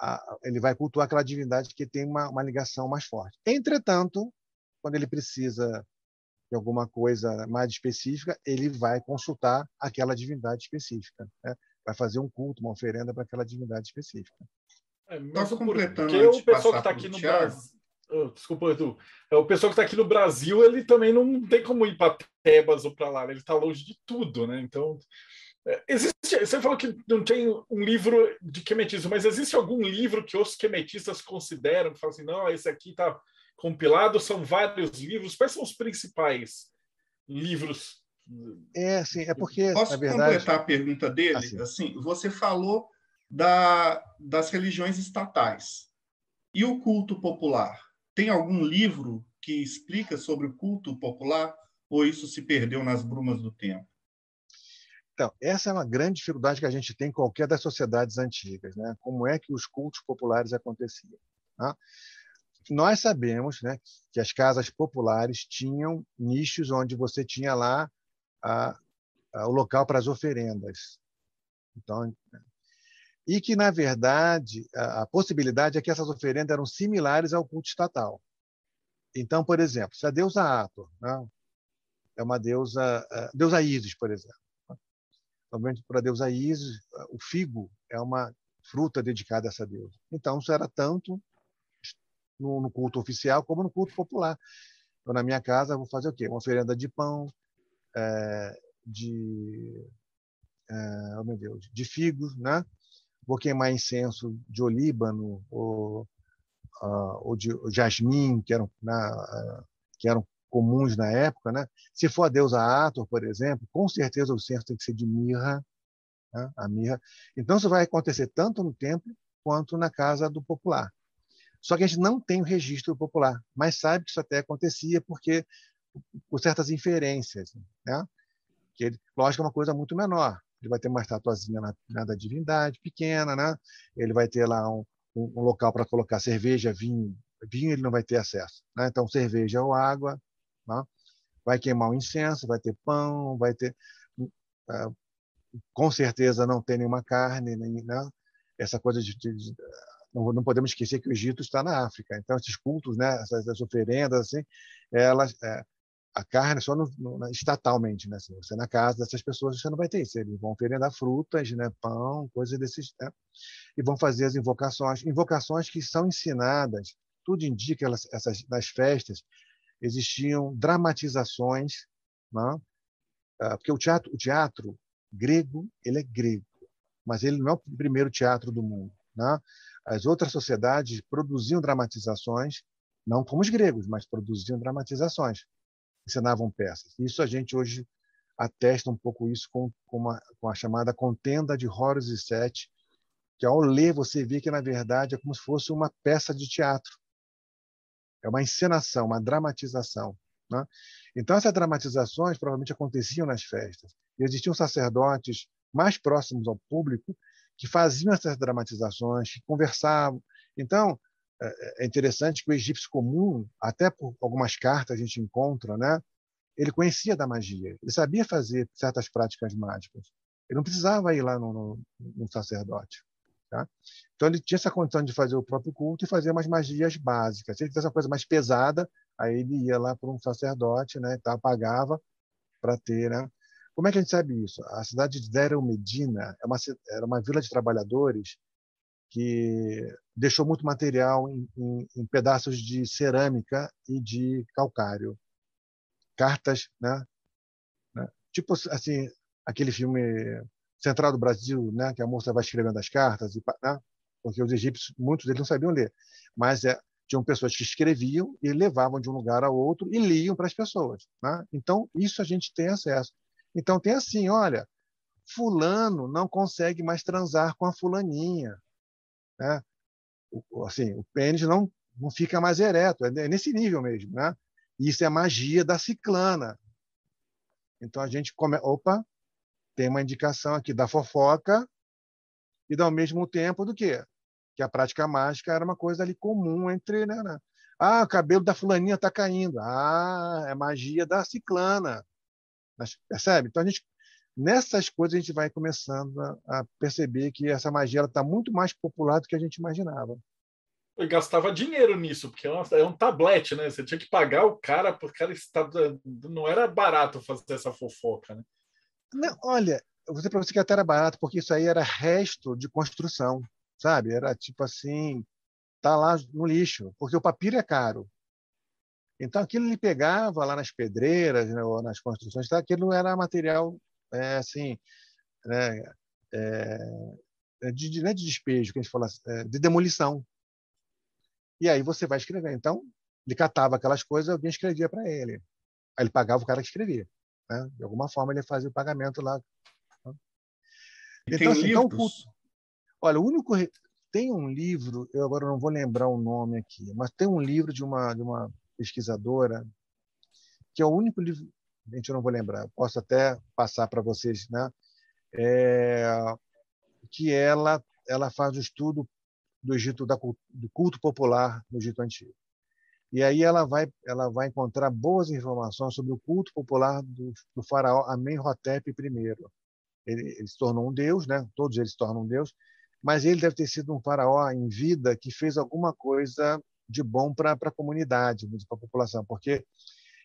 a, ele vai cultuar aquela divindade que tem uma, uma ligação mais forte. Entretanto, quando ele precisa de alguma coisa mais específica, ele vai consultar aquela divindade específica. Né? Vai fazer um culto, uma oferenda para aquela divindade específica. É, mesmo completando porque o pessoal que está aqui no Brasil. Desculpa, Edu. É, o pessoal que está aqui no Brasil, ele também não tem como ir para Tebas ou para lá, né? ele está longe de tudo, né? Então, É, existe, você falou que não tem um livro de quemetismo, mas existe algum livro que os quemetistas consideram, que falam assim, não, esse aqui está compilado, são vários livros. Quais são os principais livros? É, assim, é porque, Posso verdade... completar a pergunta dele? Assim. assim você falou da, das religiões estatais. E o culto popular? Tem algum livro que explica sobre o culto popular ou isso se perdeu nas brumas do tempo? Então, essa é uma grande dificuldade que a gente tem em qualquer das sociedades antigas, né? Como é que os cultos populares aconteciam? Tá? Nós sabemos, né, que as casas populares tinham nichos onde você tinha lá a, a, o local para as oferendas. Então, e que na verdade a, possibilidade é que essas oferendas eram similares ao culto estatal. Então, por exemplo, se a deusa Ator né, é uma deusa, a deusa Isis, por exemplo, Obviamente, para a deusa Isis, o figo é uma fruta dedicada a essa deusa. Então, isso era tanto no, no culto oficial como no culto popular. Então, na minha casa, eu vou fazer o quê? Uma oferenda de pão, é, de, é, oh meu Deus, de figos, né? Vou queimar incenso de olíbano ou, uh, ou de jasmim, que eram, uh, que eram comuns na época, né? Se for a deusa Ator, por exemplo, com certeza o censo tem que ser de mirra, né? a mirra. Então isso vai acontecer tanto no templo quanto na casa do popular. Só que a gente não tem o registro popular, mas sabe que isso até acontecia porque por certas inferências, né? Que lógico, é uma coisa muito menor. Ele vai ter uma estatuazinha na, na da divindade pequena, né? Ele vai ter lá um, um, um local para colocar cerveja, vinho. Vinho ele não vai ter acesso, né? Então cerveja ou água, né? Vai queimar o incenso, vai ter pão, vai ter. Uh, com certeza não tem nenhuma carne, nem, né? essa coisa de, de, de não, não, podemos esquecer que o Egito está na África. Então esses cultos, né, essas, essas oferendas, assim, elas, é, a carne só no, no, estatalmente, né? Assim, você na casa dessas pessoas você não vai ter isso. Eles vão oferendar frutas, né, pão, coisas desses, né? e vão fazer as invocações, invocações que são ensinadas. Tudo indica elas, essas nas festas existiam dramatizações, né? Ah, porque o teatro, o teatro grego ele é grego, mas ele não é o primeiro teatro do mundo. Né? As outras sociedades produziam dramatizações, não como os gregos, mas produziam dramatizações, ensinavam peças. Isso a gente hoje atesta um pouco isso com, com, uma, com a chamada contenda de Horus e Sete, que ao ler você vê que na verdade é como se fosse uma peça de teatro é uma encenação, uma dramatização. Né? Então, essas dramatizações provavelmente aconteciam nas festas. E existiam sacerdotes mais próximos ao público que faziam essas dramatizações, que conversavam. Então, é, é interessante que o egípcio comum, até por algumas cartas a gente encontra, né? ele conhecia da magia, ele sabia fazer certas práticas mágicas. Ele não precisava ir lá no, no, no sacerdote. Tá? Então ele tinha essa condição de fazer o próprio culto e fazer umas magias básicas. Se ele fizesse uma coisa mais pesada, aí ele ia lá para um sacerdote, né, tá, pagava para ter. Né? Como é que a gente sabe isso? A cidade de Deir Medina é uma, era uma vila de trabalhadores que deixou muito material em, em, em pedaços de cerâmica e de calcário. Cartas, né? né? Tipo assim, aquele filme Central do Brasil, né, que a moça vai escrevendo as cartas, e, né, porque os egípcios, muitos deles não sabiam ler, mas é, tinham pessoas que escreviam e levavam de um lugar ao outro e liam para as pessoas. Né? Então, isso a gente tem acesso. Então, tem assim, olha, fulano não consegue mais transar com a fulaninha. Né? O, assim, o pênis não, não fica mais ereto, é nesse nível mesmo. Né? Isso é magia da ciclana. Então, a gente come... Opa, tem uma indicação aqui da fofoca e, ao mesmo tempo, do quê? Que a prática mágica era uma coisa ali comum entre. Né, né? Ah, o cabelo da fulaninha está caindo. Ah, é magia da ciclana. Percebe? Então, a gente, nessas coisas, a gente vai começando a, a perceber que essa magia está muito mais popular do que a gente imaginava. Eu gastava dinheiro nisso, porque é, é um tablete, né? Você tinha que pagar o cara, porque cara está, não era barato fazer essa fofoca, né? Não, olha, eu vou dizer para você que até era barato, porque isso aí era resto de construção, sabe? Era tipo assim, tá lá no lixo, porque o papiro é caro. Então aquilo ele pegava lá nas pedreiras, né, ou nas construções, tá? aquilo era material é, assim né, é, é de, não é de despejo, que a gente fala, é, de demolição. E aí você vai escrever. Então, ele catava aquelas coisas, alguém escrevia para ele. Aí ele pagava o cara que escrevia. Né? De alguma forma ele fazia o pagamento lá. E então, assim, então, olha, o único tem um livro, eu agora não vou lembrar o nome aqui, mas tem um livro de uma de uma pesquisadora que é o único livro, gente, eu não vou lembrar, posso até passar para vocês, né? É, que ela ela faz o estudo do Egito da, do culto popular no Egito antigo. E aí ela vai ela vai encontrar boas informações sobre o culto popular do, do faraó Amenhotep I. Ele, ele se tornou um deus, né? Todos eles se tornam um deus, mas ele deve ter sido um faraó em vida que fez alguma coisa de bom para a comunidade, para a população, porque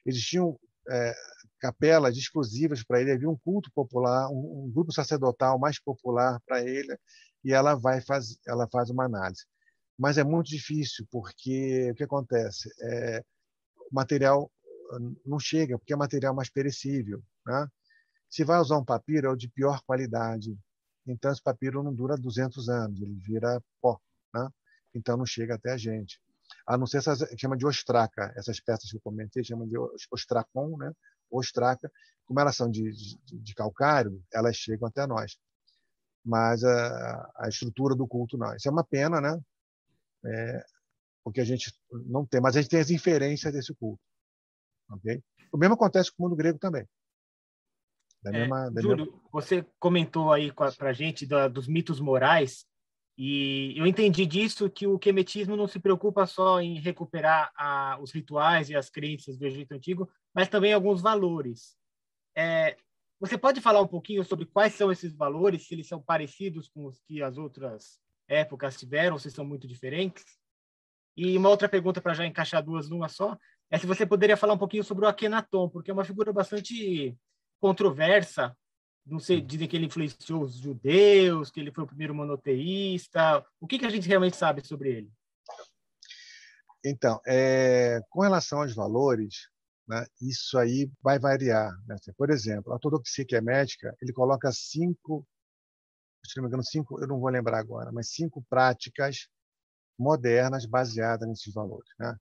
existiam é, capelas exclusivas para ele, havia um culto popular, um, um grupo sacerdotal mais popular para ele, e ela vai faz, ela faz uma análise. Mas é muito difícil porque o que acontece é o material não chega porque é material mais perecível, né? Se vai usar um papiro é o de pior qualidade, então esse papiro não dura 200 anos, ele vira pó, né? Então não chega até a gente a não ser essas chama de ostraca, essas peças que eu comentei chama de ostracon, né? Ostraca, como elas são de, de, de calcário, elas chegam até nós. Mas a, a, estrutura do culto não. Isso é uma pena, né? É, porque a gente não tem, mas a gente tem as inferências desse culto. ok? O mesmo acontece com o mundo grego também. Da é, mesma, da Júlio, mesma... você comentou aí para a gente da, dos mitos morais e eu entendi disso que o quemetismo não se preocupa só em recuperar a, os rituais e as crenças do Egito Antigo, mas também alguns valores. É, você pode falar um pouquinho sobre quais são esses valores, se eles são parecidos com os que as outras épocas tiveram, se são muito diferentes? E uma outra pergunta para já encaixar duas numa só, é se você poderia falar um pouquinho sobre o Akhenaton, porque é uma figura bastante controversa não sei, dizem que ele influenciou os judeus, que ele foi o primeiro monoteísta. O que, que a gente realmente sabe sobre ele? Então, é, com relação aos valores, né, isso aí vai variar. Né? Por exemplo, a ortodoxia é médica, ele coloca cinco, se não me engano, cinco, eu não vou lembrar agora, mas cinco práticas modernas baseadas nesses valores. Né?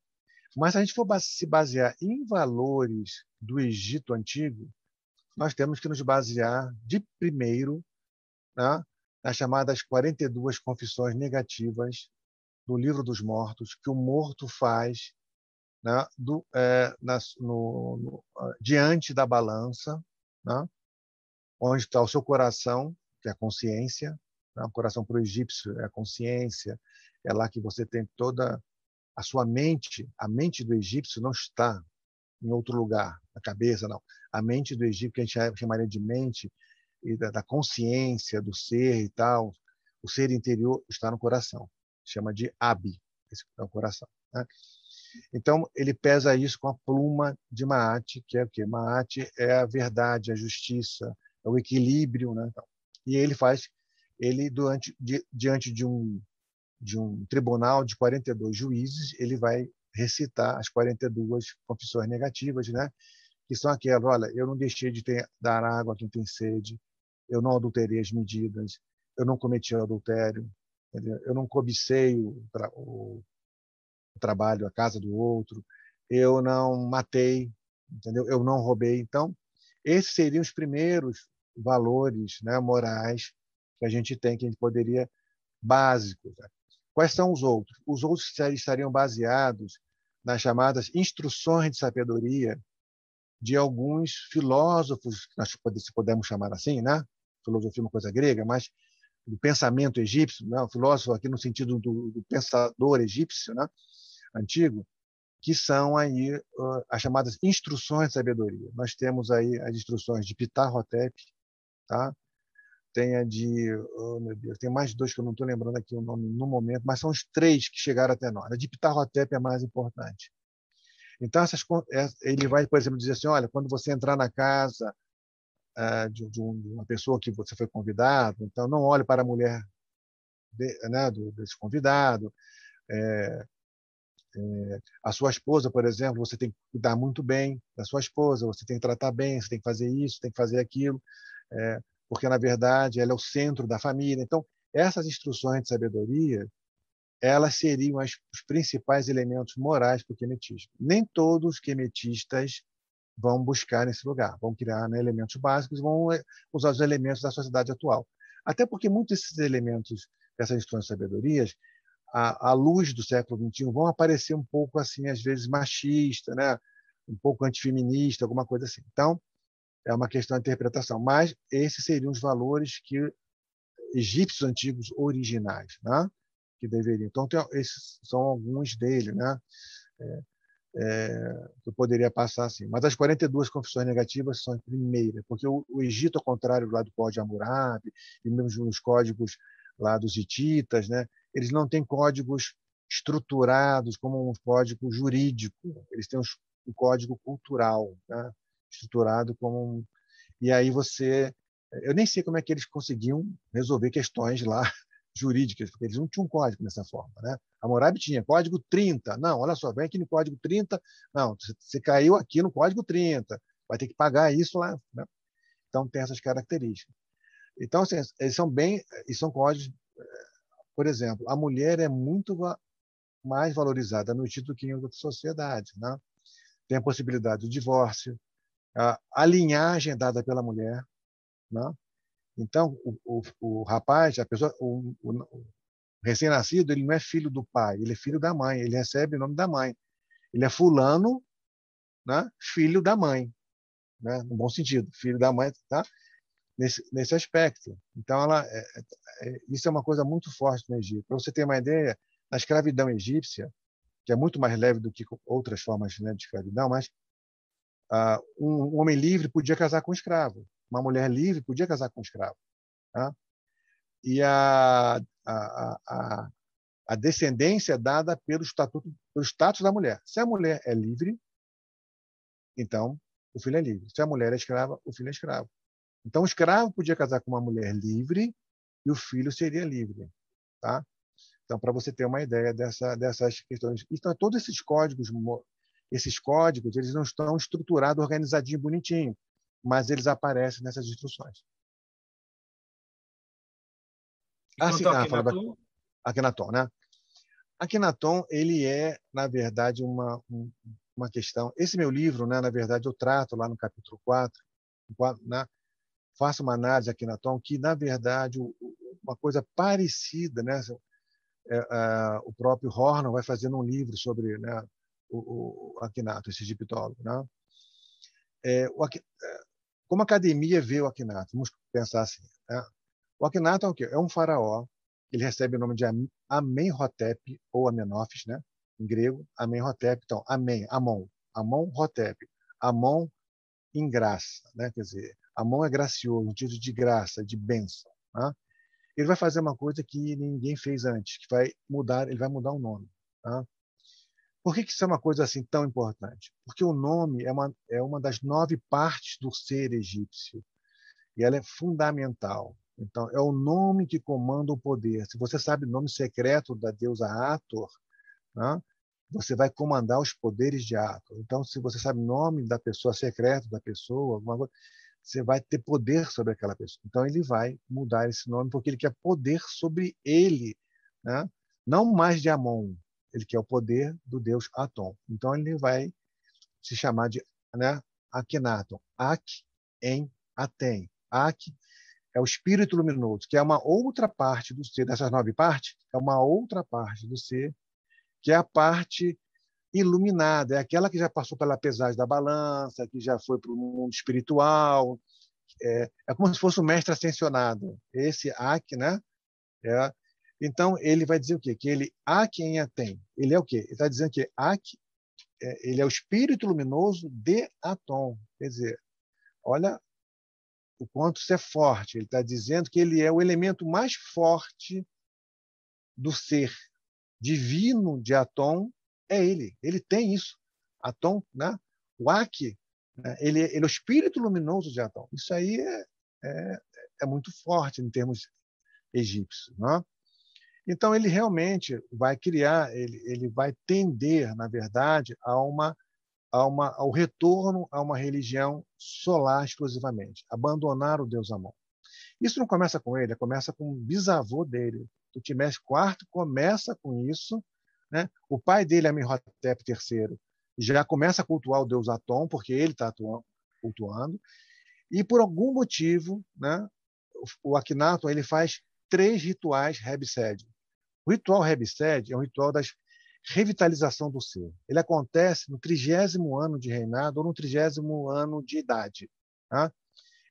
Mas se a gente for se basear em valores do Egito Antigo, nós temos que nos basear de primeiro né, nas chamadas 42 confissões negativas do Livro dos Mortos, que o morto faz né, do, é, na, no, no, diante da balança, né, onde está o seu coração, que é a consciência. Né, o coração para o egípcio é a consciência, é lá que você tem toda a sua mente. A mente do egípcio não está em outro lugar, na cabeça, não. A mente do Egito, que a gente chamaria de mente, e da, da consciência do ser e tal, o ser interior está no coração. Chama de Abi, esse é o coração. Né? Então, ele pesa isso com a pluma de Maat, que é o quê? Maat é a verdade, a justiça, é o equilíbrio. Né? Então, e ele faz, ele durante, di, diante de um, de um tribunal de 42 juízes, ele vai recitar as 42 confissões negativas, né? que são aquelas, olha, eu não deixei de ter, dar água a quem tem sede, eu não adulterei as medidas, eu não cometi adultério, entendeu? eu não cobicei o, o, o, trabalho, a casa do outro, eu não matei, entendeu? eu não roubei. Então, esses seriam os primeiros valores né, morais que a gente tem, que a gente poderia, básicos. Né? Quais são os outros? Os outros estariam baseados nas chamadas instruções de sabedoria de alguns filósofos, nós podemos chamar assim, né? Filosofia é uma coisa grega, mas do pensamento egípcio, né? o filósofo aqui no sentido do, do pensador egípcio, né? antigo, que são aí uh, as chamadas instruções de sabedoria. Nós temos aí as instruções de Ptah-Hotep, tá? Tem a de, oh, meu Deus, tem mais dois que eu não estou lembrando aqui o nome no momento, mas são os três que chegaram até nós. A de Ptah-Hotep é mais importante. Então, essas, é, ele vai, por exemplo, dizer assim, olha, quando você entrar na casa uh, de, de, uma pessoa que você foi convidado, então não olhe para a mulher de, né, do, desse convidado. É, é, a sua esposa, por exemplo, você tem que cuidar muito bem da sua esposa, você tem que tratar bem, você tem que fazer isso, tem que fazer aquilo. É, porque, na verdade, ela é o centro da família. Então, essas instruções de sabedoria, elas seriam as, os principais elementos morais para o quemetismo. Nem todos os quemetistas vão buscar nesse lugar, vão criar né, elementos básicos, vão eh, usar os elementos da sociedade atual. Até porque muitos desses elementos dessas instruções de sabedorias, à, à luz do século XXI, vão aparecer um pouco assim, às vezes machista, né? um pouco antifeminista, alguma coisa assim. Então, é uma questão de interpretação. Mas esses seriam os valores que egípcios antigos originais, né? que deveriam. Então, tem, esses são alguns deles, né? É, é, eu poderia passar assim. Mas as 42 confissões negativas são a primeira, porque o, o Egito, ao contrário lá do Código Hammurabi, e mesmo nos códigos lá dos hititas, né? eles não têm códigos estruturados como um código jurídico, eles têm um código cultural, né? Estruturado como um... E aí você... Eu nem sei como é que eles conseguiam resolver questões lá *laughs* jurídicas, porque eles não tinham código dessa forma. Né? A Morabi tinha código 30. Não, olha só, vem aqui no código 30. Não, você caiu aqui no código 30. Vai ter que pagar isso lá. Né? Então, tem essas características. Então, assim, eles são bem. E são códigos. Eh, por exemplo, a mulher é muito mais valorizada no título que em outra sociedade. Né? Tem a possibilidade do divórcio, a, a linhagem é dada pela mulher. Né? Então, o, o, o rapaz, a pessoa, o, o recém-nascido, ele não é filho do pai, ele é filho da mãe, ele recebe o nome da mãe. Ele é fulano, né? filho da mãe, né? no bom sentido, filho da mãe, tá? Nesse, nesse aspecto. Então, ela, é, é, é isso é uma coisa muito forte no Egito. Para você ter uma ideia, na escravidão egípcia, que é muito mais leve do que outras formas né, de escravidão, mas um, um homem livre podia casar com um escravo uma mulher livre podia casar com um escravo. Tá? E a, a, a, a descendência é dada pelo, estatuto, pelo status da mulher. Se a mulher é livre, então o filho é livre. Se a mulher é escrava, o filho é escravo. Então o escravo podia casar com uma mulher livre e o filho seria livre. Tá? Então, para você ter uma ideia dessa, dessas questões. Então, todos esses códigos, esses códigos, eles não estão estruturados, organizadinho, bonitinho mas eles aparecem nessas instruções. Ah, sim, ah, Akhenaton? Akhenaton, né? Akhenaton, ele é, na verdade, uma, uma questão... Esse meu livro, né, na verdade, eu trato lá no capítulo 4, né, faço uma análise de Akhenaton, que, na verdade, uma coisa parecida, né, é, é, o próprio Horner vai fazendo um livro sobre né, o, o Akhenaton, esse egiptólogo. Né? É, o, é, como a academia vê o Akhenaton? Vamos pensar assim. Né? O Akhenaton é o quê? É um faraó. Ele recebe o nome de Amenhotep ou Amenófis, né? em grego. Amenhotep. Então, Amen, Amon. Amon-Hotep. Amon em graça. Né? Quer dizer, Amon é gracioso, no sentido de graça, de bênção. Né? Ele vai fazer uma coisa que ninguém fez antes, que vai mudar, ele vai mudar o nome. Tá? Por que, isso é uma coisa assim tão importante? Porque o nome é uma, é uma das nove partes do ser egípcio e ela é fundamental. Então, é o nome que comanda o poder. Se você sabe o nome secreto da deusa Ator, né, você vai comandar os poderes de Ator. Então, se você sabe o nome da pessoa secreta da pessoa, alguma coisa, você vai ter poder sobre aquela pessoa. Então, ele vai mudar esse nome porque ele quer poder sobre ele, né? não mais de Amon, ele quer o poder do deus Atom. Então ele vai se chamar de né, Akhenaton. Ak em Aten. Ak é o espírito luminoso, que é uma outra parte do ser, dessas nove partes, é uma outra parte do ser, que é a parte iluminada, é aquela que já passou pela pesagem da balança, que já foi para o mundo espiritual, é, é, como se fosse um mestre ascensionado. Esse Ak, né? É, então, ele vai dizer o quê? Que ele há quem a tem. Ele é o quê? Ele está dizendo que há, é, ele é o espírito luminoso de Atom. Quer dizer, olha o quanto isso é forte. Ele está dizendo que ele é o elemento mais forte do ser divino de Atom. É ele. Ele tem isso. Atom, né? o Ak, né? ele, ele é o espírito luminoso de Atom. Isso aí é, é, é muito forte em termos egípcios. Não é? Então, ele realmente vai criar, ele, ele vai tender, na verdade, a uma, a uma, ao retorno a uma religião solar exclusivamente, abandonar o Deus Amon. Isso não começa com ele, começa com o bisavô dele. O Timés IV começa com isso. Né? O pai dele, Amenhotep III, já começa a cultuar o deus Atom, porque ele está cultuando. E por algum motivo, né, o Akhenaton ele faz três rituais Rebsed. O ritual Rebsed é um ritual da revitalização do ser. Ele acontece no trigésimo ano de reinado ou no trigésimo ano de idade. Tá?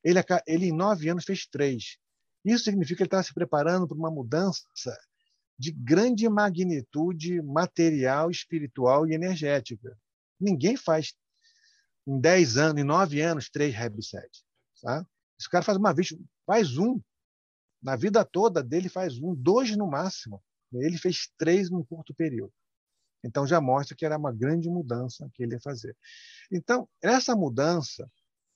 Ele, ele, em nove anos, fez três. Isso significa que ele está se preparando para uma mudança de grande magnitude material, espiritual e energética. Ninguém faz em dez anos, em nove anos, três Rebsed. Tá? Esse cara faz uma vez, faz um. Na vida toda dele faz um, dois no máximo. Ele fez três num curto período. Então já mostra que era uma grande mudança que ele ia fazer. Então, essa mudança,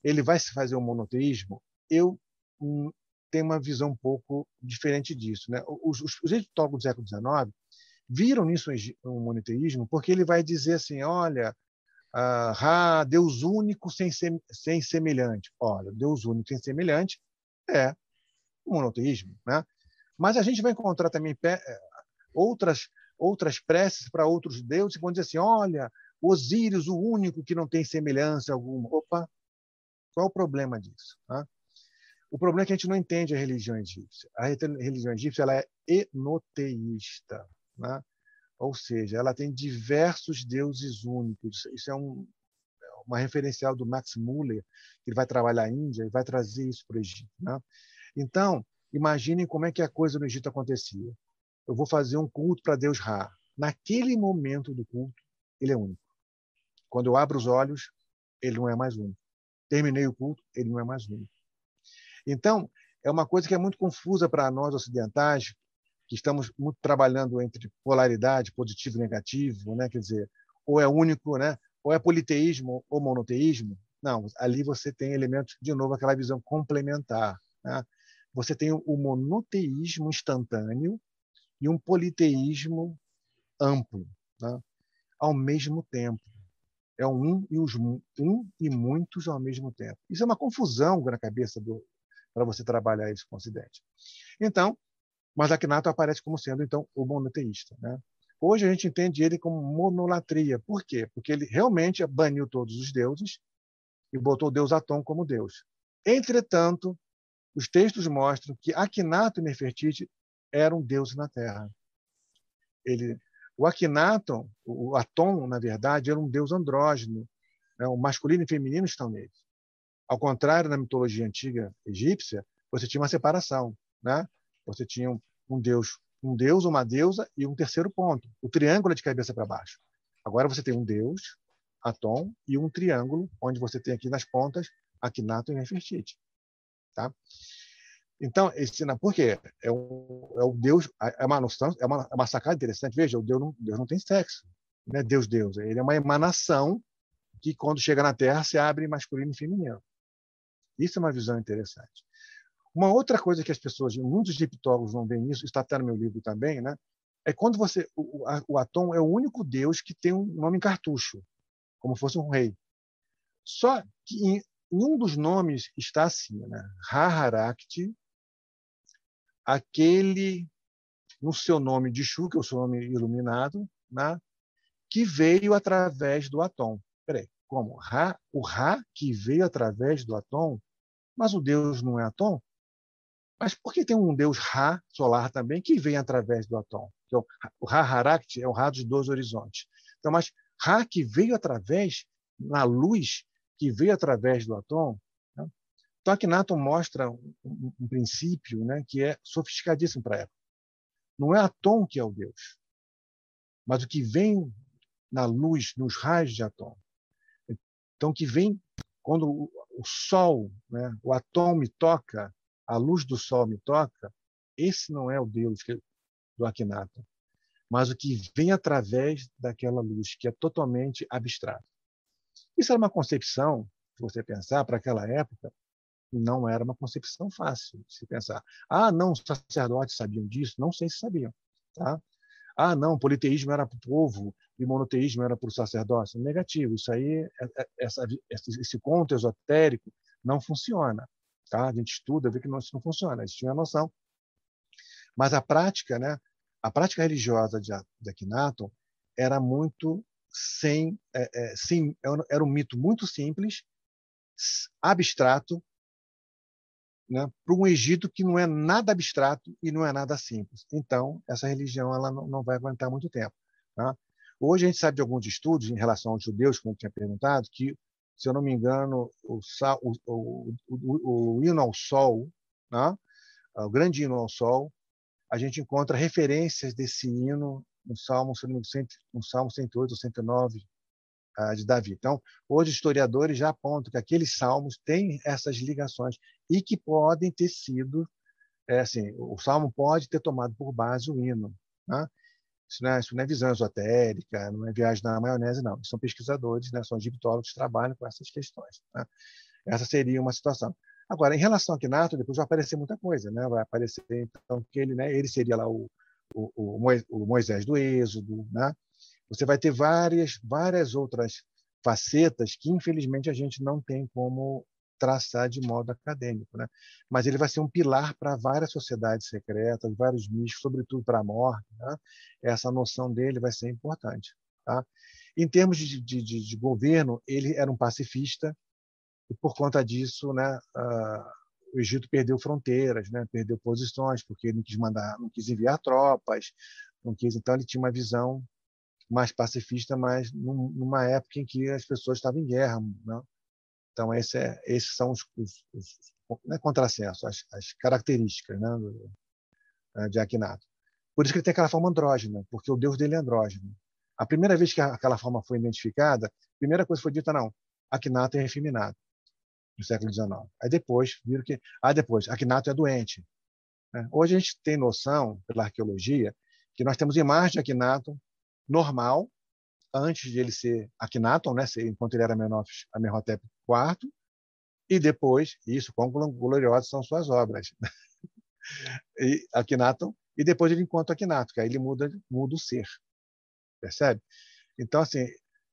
ele vai se fazer o monoteísmo, eu hum, tenho uma visão um pouco diferente disso. Né? Os, os, os egiptólogos do século XIX viram nisso um monoteísmo porque ele vai dizer assim, olha, ah, Deus único sem, sem semelhante. Olha, Deus único sem semelhante é o monoteísmo. Né? Mas a gente vai encontrar também eh, outras, outras preces para outros deuses que vão dizer assim: olha, Osíris, o único que não tem semelhança alguma. Opa, qual é o problema disso? Né? O problema é que a gente não entende a religião egípcia. A religião egípcia ela é enoteísta. Né? Ou seja, ela tem diversos deuses únicos. Isso é um, uma referencial do Max Muller, que vai trabalhar a Índia e vai trazer isso para o Egito. Né? Então, imaginem como é que a coisa no Egito acontecia. Eu vou fazer um culto para Deus Ra. Naquele momento do culto, ele é único. Quando eu abro os olhos, ele não é mais único. Terminei o culto, ele não é mais único. Então, é uma coisa que é muito confusa para nós ocidentais, que estamos muito trabalhando entre polaridade, positivo e negativo, né? quer dizer, ou é único, né? ou é politeísmo ou monoteísmo. Não, ali você tem elementos, de novo, aquela visão complementar. Né? Você tem o monoteísmo instantâneo e um politeísmo amplo, né? ao mesmo tempo. É um e, os, um e muitos ao mesmo tempo. Isso é uma confusão na cabeça para você trabalhar isso com o Ocidente. Então, mas Akhenaton aparece como sendo então o monoteísta. Né? Hoje a gente entende ele como monolatria. Por quê? Porque ele realmente baniu todos os deuses e botou deus Atom como deus. Entretanto, os textos mostram que Akhenaton e Nefertiti eram deuses na Terra. Ele, o Akhenaton, o Atom, na verdade, era um deus andrógeno. Né? O masculino e feminino estão nele. Ao contrário, na mitologia antiga egípcia, você tinha uma separação. Né? Você tinha um, um deus, um deus, uma deusa e um terceiro ponto, o triângulo de cabeça para baixo. Agora você tem um deus, Atom, e um triângulo, onde você tem aqui nas pontas Akhenaton e Nefertiti. Tá? Então, esse, por quê? É o, é o Deus, é uma noção, é uma, é uma sacada interessante. Veja, o Deus não, Deus não tem sexo. Não é Deus, Deus. Ele é uma emanação que, quando chega na Terra, se abre masculino e feminino. Isso é uma visão interessante. Uma outra coisa que as pessoas, muitos egiptólogos não veem isso, está até no meu livro também, né? É quando você, o, o Atom é o único deus que tem um nome em cartucho, como fosse um rei. Só que em, em um dos nomes está assim, né? Haharakti, aquele no seu nome de Shu, que é o seu nome iluminado, né? que veio através do Atom. Peraí, como? Ra, o Ra que veio através do Atom, mas o Deus não é Atom? Mas por que tem um deus Ra solar também que vem através do Atom? Que é o, o Ra Harakti é o Ra dos dois horizontes. Então, mas Ra que veio através, na luz que veio através do Atom. Então, Akhenaton mostra um, um, um princípio né, que é sofisticadíssimo para ela. Não é Atom que é o Deus, mas o que vem na luz, nos raios de Atom. Então, que vem quando o, o Sol, né, o Atom me toca, a luz do sol me toca, esse não é o Deus do Akhenaton, mas o que vem através daquela luz, que é totalmente abstrato. Isso era uma concepção, se você pensar, para aquela época, não era uma concepção fácil de se pensar. Ah, não, os sacerdotes sabiam disso? Não sei se sabiam. Tá? Ah, não, politeísmo era para o povo e monoteísmo era para o sacerdócio. Negativo. Isso aí, é, é, essa, esse conto esotérico não funciona. Tá? A gente estuda, vê que não, isso não funciona. A gente tinha noção. Mas a prática, né? A prática religiosa de, de era muito sem, é, é, sim, era um mito muito simples, abstrato, né, para um Egito que não é nada abstrato e não é nada simples. Então, essa religião ela não, vai aguentar muito tempo. Tá? Hoje a gente sabe de alguns estudos em relação aos judeus, como tinha perguntado, que, se eu não me engano, o, o, o, o, o hino ao sol, né? o grande hino ao sol, a gente encontra referências desse hino no Salmo, no Salmo 108 ou 109 uh, de Davi. Então, hoje historiadores já apontam que aqueles salmos têm essas ligações e que podem ter sido, é, assim, o salmo pode ter tomado por base o hino. Né? Isso não, é, isso não é visão esotérica, não é viagem na maionese, não. São pesquisadores, né, são egiptólogos que trabalham com essas questões. Né? Essa seria uma situação. Agora, em relação a Quinato, depois vai aparecer muita coisa, né? Vai aparecer então que ele, né? Ele seria lá o, o, o Moisés do Êxodo, né? Você vai ter várias, várias outras facetas que infelizmente a gente não tem como traçar de modo acadêmico, né? Mas ele vai ser um pilar para várias sociedades secretas, vários místicos, sobretudo para a morte. Né? Essa noção dele vai ser importante, tá? Em termos de, de, de, de governo, ele era um pacifista e por conta disso, né? Uh, o Egito perdeu fronteiras, né? Perdeu posições porque ele não quis mandar, não quis enviar tropas, não quis. Então ele tinha uma visão mais pacifista, mas numa época em que as pessoas estavam em guerra, né? Então, esse é, esses são os, os, os é as, as características né, eh, de Akhenaton. Por isso que ele tem aquela forma andrógena, porque o deus dele é andrógeno. A primeira vez que aquela forma foi identificada, a primeira coisa foi dita, não, Akhenaton é efeminado, no século XIX. Aí depois, viram que... Ah, depois, Akhenaton é doente. Né? Hoje a gente tem noção, pela arqueologia, que nós temos imagens de Akhenaton normal, antes de ele ser Akhenaton, né, enquanto ele era Amenhotep IV, e depois, isso, quão gloriosas são suas obras. *laughs* e Akhenaton, e depois ele encontra Akhenaton, que aí ele muda, muda o ser. Percebe? Então, assim,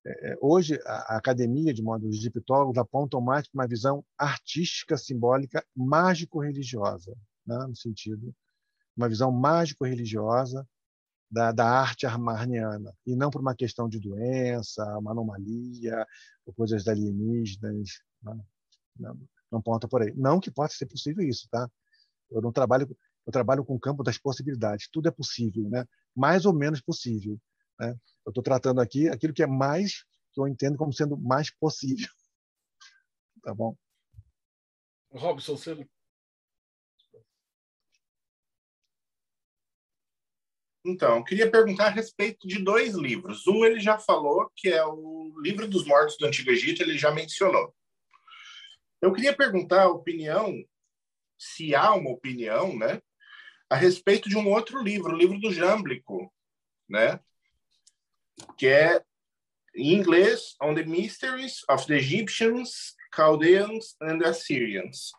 é, é, hoje a academia, de modo os egiptólogos, apontam mais para uma visão artística, simbólica, mágico-religiosa, né? no sentido, uma visão mágico-religiosa, da, da arte armarniana, e não por uma questão de doença, uma anomalia, ou coisas alienígenas. Né? não, não ponta por aí. Não que possa ser possível isso, tá? Eu não trabalho, eu trabalho com o campo das possibilidades. Tudo é possível, né? Mais ou menos possível. Né? Eu estou tratando aqui aquilo que é mais, que eu entendo como sendo mais possível. *laughs* Tá bom? Robson, você Então, queria perguntar a respeito de dois livros. Um ele já falou, que é o Livro dos Mortos do Antigo Egito, ele já mencionou. Eu queria perguntar a opinião, se há uma opinião, né, a respeito de um outro livro, o livro do Jâmblico, né, que é em inglês On the Mysteries of the Egyptians, Chaldeans and Assyrians.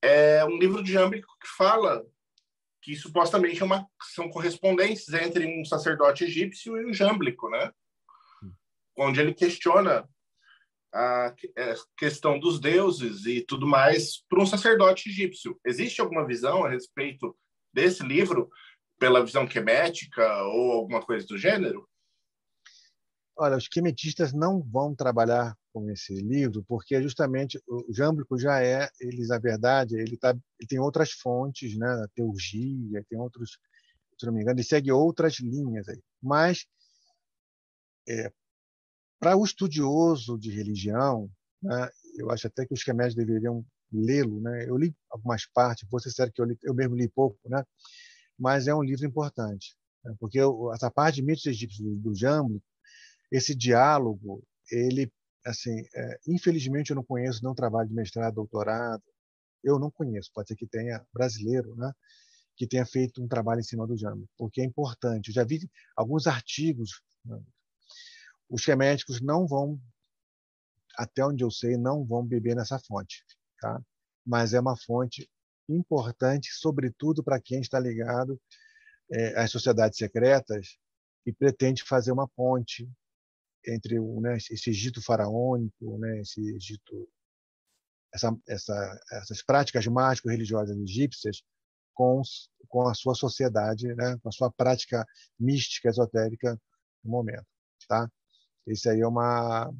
É um livro de Jâmblico que fala que supostamente é uma, são correspondências entre um sacerdote egípcio e um jâmblico, né? Onde ele questiona a questão dos deuses e tudo mais para um sacerdote egípcio. Existe alguma visão a respeito desse livro pela visão quemética ou alguma coisa do gênero? Olha, os quemetistas não vão trabalhar com esse livro, porque justamente o Jâmblico já é, eles na verdade, ele, tá, ele tem outras fontes, né, teurgia, tem outros, se não me engano, ele segue outras linhas aí. Mas é, para o estudioso de religião, né, eu acho até que os queméticos deveriam lê-lo, né? Eu li algumas partes, vou ser sério que eu, li, eu mesmo li pouco, né? Mas é um livro importante, né? porque eu, essa parte de mitos egípcios do, do Jâmblico, esse diálogo, ele assim, é, infelizmente eu não conheço não trabalho de mestrado, doutorado, eu não conheço, pode ser que tenha brasileiro, né, que tenha feito um trabalho em cima do Jambo, porque é importante. Eu já vi alguns artigos, né, os geméticos não vão, até onde eu sei, não vão beber nessa fonte, tá? Mas é uma fonte importante, sobretudo para quem está ligado é, às sociedades secretas e pretende fazer uma ponte entre né, esse Egito faraônico, né, esse Egito essa, essa, essas práticas mágico-religiosas egípcias com, com a sua sociedade, né? com a sua prática mística, esotérica no momento. Tá? Isso aí é uma.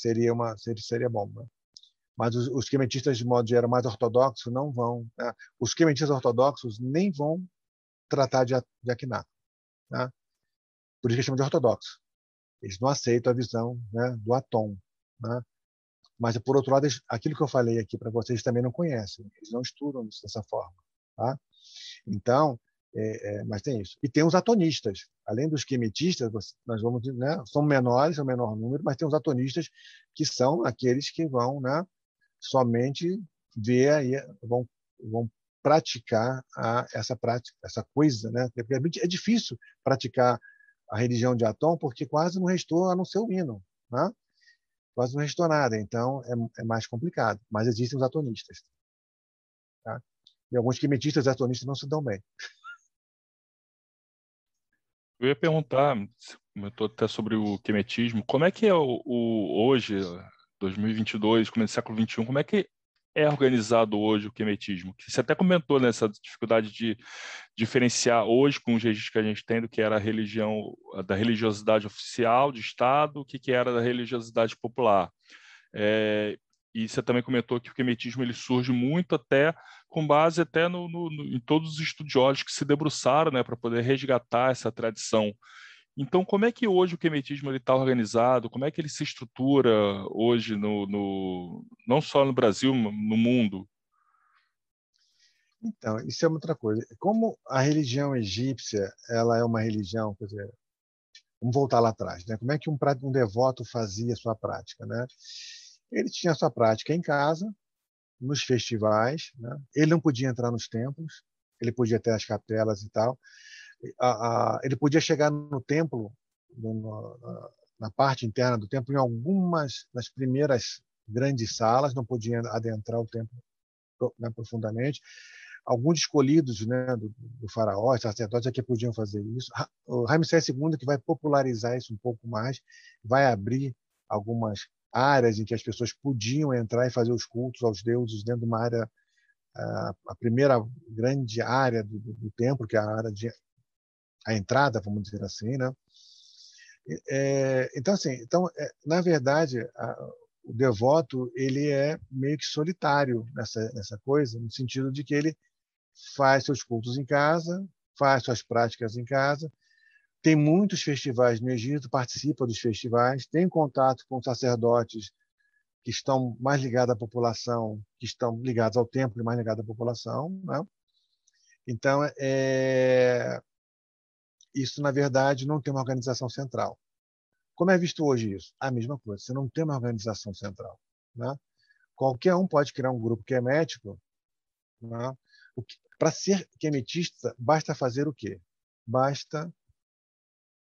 Seria, uma, seria, seria bom. Né? Mas os, os de modo geral, mais ortodoxos, não vão. Né? Os quemetistas ortodoxos nem vão tratar de, de. Né? Por isso que chamam de ortodoxo. Eles não aceitam a visão né, do Atom. Né? Mas, por outro lado, aquilo que eu falei aqui para vocês também não conhecem. Eles não estudam dessa forma. Tá? Então, é, é, mas tem isso. E tem os atonistas. Além dos quemetistas, nós vamos, né, são menores, é o menor número, mas tem os atonistas que são aqueles que vão né, somente ver aí, vão, vão praticar a, essa prática, essa coisa, né? É difícil praticar a religião de Atom porque quase não restou a não ser o hino, né? Quase não restou nada, então é, é mais complicado. Mas existem os atonistas. Tá? E alguns quimetistas e atonistas não se dão bem. Eu ia perguntar, comentou até sobre o quimetismo, como é que é o, o hoje, 2022, começo do século 21, como é que é organizado hoje o quemetismo? Você até comentou nessa dificuldade de diferenciar hoje com os registros que a gente tem do que era a religião, da religiosidade oficial de Estado, o que, que era da religiosidade popular. É, e você também comentou que o quemetismo ele surge muito até com base até no, no, no em todos os estudiosos que se debruçaram né, para poder resgatar essa tradição. Então, como é que hoje o quemetismo está organizado? Como é que ele se estrutura hoje, no, no, não só no Brasil, no mundo? Então, isso é outra coisa. Como a religião egípcia ela é uma religião, quer dizer, vamos voltar lá atrás, né? Como é que um, um devoto fazia sua prática, né? Ele tinha sua prática em casa, nos festivais, né? ele não podia entrar nos templos, ele podia ter as capelas e tal, a, a, ele podia chegar no templo, no, na, na, parte interna do templo, em algumas das primeiras grandes salas, não podia adentrar o templo né, profundamente. Alguns escolhidos né, do, do faraó, sacerdotes, é que podiam fazer isso. O Ramsés II que vai popularizar isso um pouco mais, vai abrir algumas áreas em que as pessoas podiam entrar e fazer os cultos aos deuses dentro de uma área a primeira grande área do, do, do templo, que é a área de a entrada, vamos dizer assim, né? É, então, assim, então, é, na verdade, a, o devoto ele é meio que solitário nessa, nessa coisa, no sentido de que ele faz seus cultos em casa, faz suas práticas em casa, tem muitos festivais no Egito, participa dos festivais, tem contato com sacerdotes que estão mais ligados à população, que estão ligados ao templo e mais ligados à população, né? Então, é, isso, na verdade, não tem uma organização central. Como é visto hoje isso? A mesma coisa, você não tem uma organização central. Né? Qualquer um pode criar um grupo que é. Né? Para ser quemetista, basta fazer o quê? Basta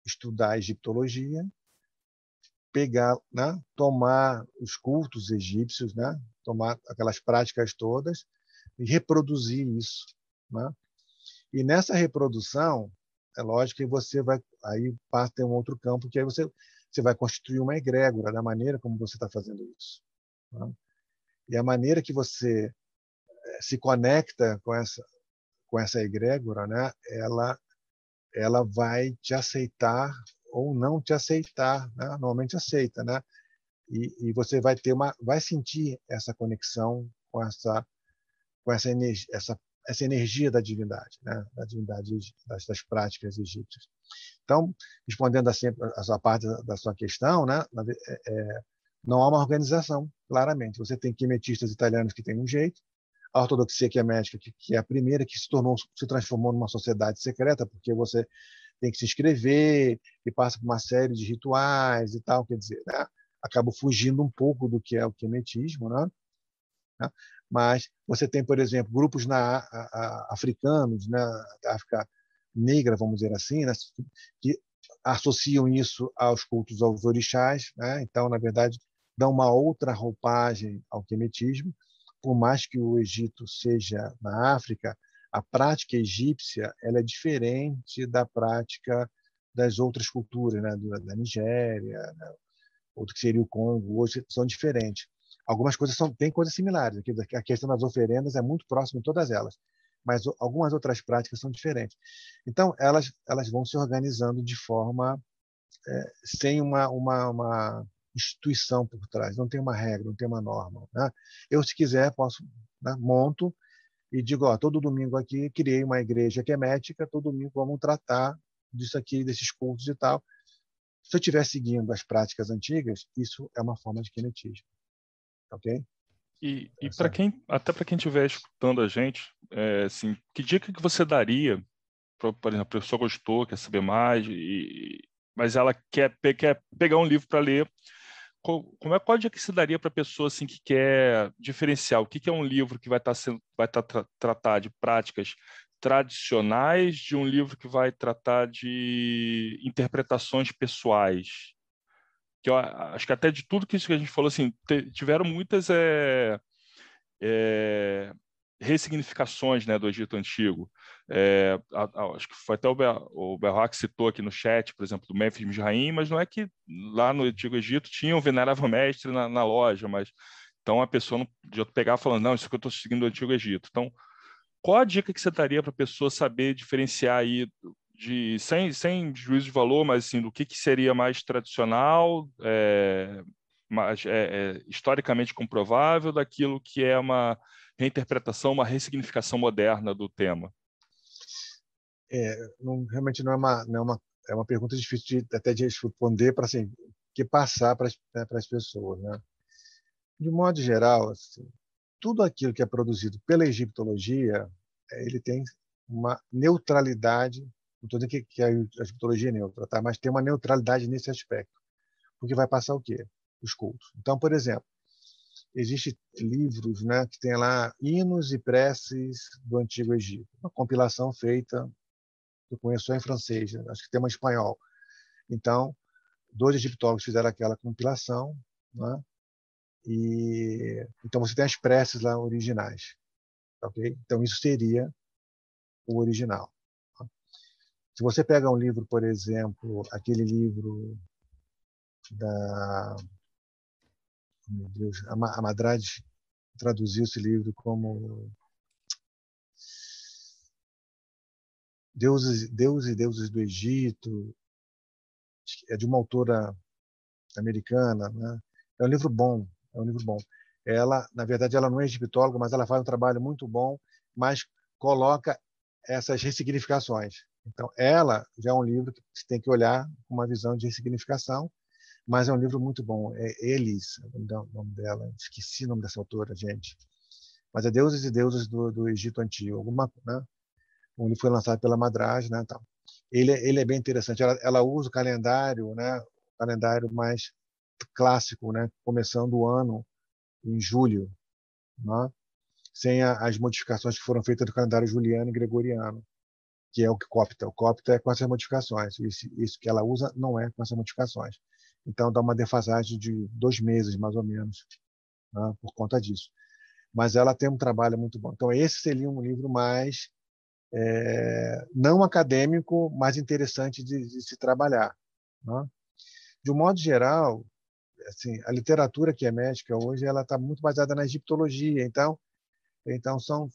estudar egiptologia, pegar, né? tomar os cultos egípcios, né? tomar aquelas práticas todas e reproduzir isso. Né? E nessa reprodução, é lógico que você vai aí passa ter um outro campo que aí você você vai constituir uma egrégora da maneira como você está fazendo isso. Tá? E a maneira que você eh, se conecta com essa com essa egrégora, né? Ela ela vai te aceitar ou não te aceitar, né? Normalmente aceita, né? E, e você vai ter uma vai sentir essa conexão com essa com essa energia, essa essa energia da divindade, né? da divindade das, das práticas egípcias. Então, respondendo a sua parte da sua questão, né? É, é, não há uma organização, claramente. Você tem quimetistas italianos que têm um jeito, a ortodoxia que é que, que é a primeira que se tornou, se transformou numa sociedade secreta, porque você tem que se inscrever e passa por uma série de rituais e tal, quer dizer, né? fugindo um pouco do que é o quimetismo, né? Né? Mas você tem, por exemplo, grupos na, a, a, africanos, né, da África negra, vamos dizer assim, né, que associam isso aos cultos aos orixás. Né? Então, na verdade, dão uma outra roupagem ao quemetismo. Por mais que o Egito seja na África, a prática egípcia ela é diferente da prática das outras culturas, né? da Nigéria, né? outro que seria o Congo, hoje são diferentes Algumas coisas são têm coisas similares. A questão das oferendas é muito próxima em todas elas, mas algumas outras práticas são diferentes. Então, elas elas vão se organizando de forma é, sem uma, uma, uma instituição por trás, não tem uma regra, não tem uma norma. Né? Eu, se quiser, posso né, monto e digo, ó, todo domingo aqui criei uma igreja quemética, todo domingo vamos tratar disso aqui, desses cultos e tal. Se eu estiver seguindo as práticas antigas, isso é uma forma de quenetismo. Ok? E, e para quem, até para quem estiver escutando a gente, é, assim, que dica que você daria, pra, por exemplo, a pessoa gostou, quer saber mais, e, mas ela quer, quer pegar um livro para ler, como é qual dica que se daria para a pessoa assim que quer diferenciar o que, que é um livro que vai estar tá sendo vai estar tá tra tratar de práticas tradicionais de um livro que vai tratar de interpretações pessoais que eu acho que até de tudo que a gente falou assim tiveram muitas é, é, ressignificações né, do Egito Antigo. É, a, a, acho que foi até o, Ber, o Berrock citou aqui no chat, por exemplo, do Memphis Misraim, mas não é que lá no Antigo Egito tinha um venerável mestre na, na loja, mas então a pessoa não podia pegar falando, não, isso que eu estou seguindo do Antigo Egito. Então, qual a dica que você daria para a pessoa saber diferenciar aí de sem, sem juízo de valor, mas assim, do que, que seria mais tradicional, é, mais, é, é, historicamente comprovável, daquilo que é uma reinterpretação, uma ressignificação moderna do tema? É, não, realmente não é uma, não é uma, é uma pergunta difícil de, até de responder para assim, que passar para as, né, pessoas, né? De modo geral, assim, tudo aquilo que é produzido pela egiptologia, é, ele tem uma neutralidade, não estou dizendo que, que a egiptologia é neutra, tá? mas tem uma neutralidade nesse aspecto, porque vai passar o quê? Os cultos. Então, por exemplo, existem livros né, que tem lá hinos e preces do Antigo Egito. Uma compilação feita, eu conheço só em francês, né, acho que tem uma em espanhol. Então, dois egiptólogos fizeram aquela compilação, né, e então você tem as preces lá originais. ok? Então, isso seria o original. Se você pega um livro, por exemplo, aquele livro da meu Deus, a Madrade traduziu esse livro como Deuses, Deuses e Deuses do Egito, é de uma autora americana, né? É um livro bom, é um livro bom. Ela, na verdade, ela não é egiptóloga, mas ela faz um trabalho muito bom, mas coloca essas ressignificações. Então, ela já é um livro que você tem que olhar com uma visão de ressignificação mas é um livro muito bom. É Elis, o nome dela. Esqueci o nome dessa autora, gente. Mas é Deuses e Deusas do, do Egito Antigo. Alguma, né? Um livro foi lançado pela Madraj, né? Então, ele, ele é bem interessante. Ela, ela usa o calendário, né? O calendário mais clássico, né? Começando o ano em julho, né? sem a, as modificações que foram feitas do calendário juliano e gregoriano, que é o que copta. O copta é com essas modificações. Isso, isso que ela usa não é com essas modificações. Então dá uma defasagem de dois meses, mais ou menos, né, por conta disso. Mas ela tem um trabalho muito bom. Então esse seria um livro mais é, não acadêmico, mas interessante de, de se trabalhar. Né? De um modo geral, assim, a literatura que é médica hoje ela está muito baseada na egiptologia. Então, então são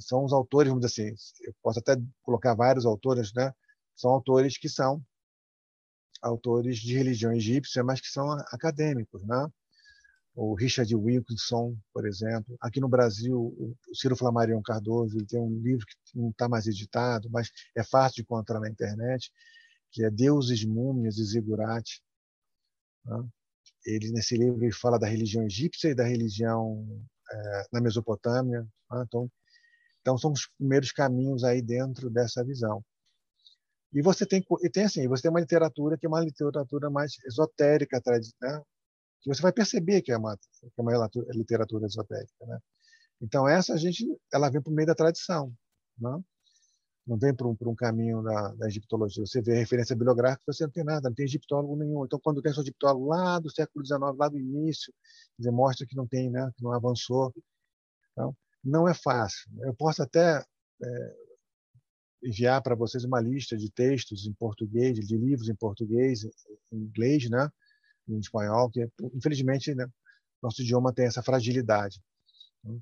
são os autores, vamos dizer assim, eu posso até colocar vários autores, né? São autores que são autores de religião egípcia, mas que são acadêmicos, né? O Richard Wilkinson, por exemplo. Aqui no Brasil, o Ciro Flamarion Cardoso ele tem um livro que não está mais editado, mas é fácil de encontrar na internet, que é Deuses, Múmias e Zigurate. Né? Ele, nesse livro, ele fala da religião egípcia e da religião é, na Mesopotâmia. Né? Então, então, são os primeiros caminhos aí dentro dessa visão. E você tem, e tem assim, você tem uma literatura que é uma literatura mais esotérica, né? que você vai perceber que é uma, que é uma literatura esotérica, né? Então essa a gente, ela vem por meio da tradição? Né? Não vem por um, por um caminho da, da, egiptologia. Você vê a referência bibliográfica, você não tem nada, não tem egiptólogo nenhum. Então quando tem seu egiptólogo lá do século XIX, lá do início, dizer, mostra que não tem, né? Que não avançou. Então, não é fácil. Eu posso até é, enviar para vocês uma lista de textos em português, de livros em português, em inglês, né, em espanhol, que infelizmente né, nosso idioma tem essa fragilidade. Né?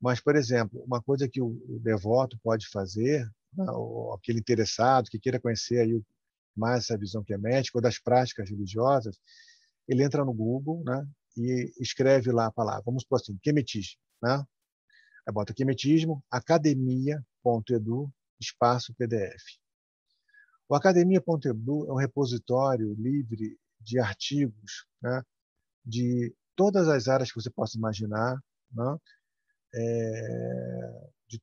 Mas, por exemplo, uma coisa que o, devoto pode fazer, né, ou aquele interessado que queira conhecer aí mais essa visão que é médica ou das práticas religiosas, ele entra no Google né, e escreve lá a palavra. Vamos por assim, quemetismo. Né? Aí bota quemetismo, academia.edu, espaço PDF. O academia.edu é um repositório livre de artigos né, de todas as áreas que você possa imaginar, né, é, de,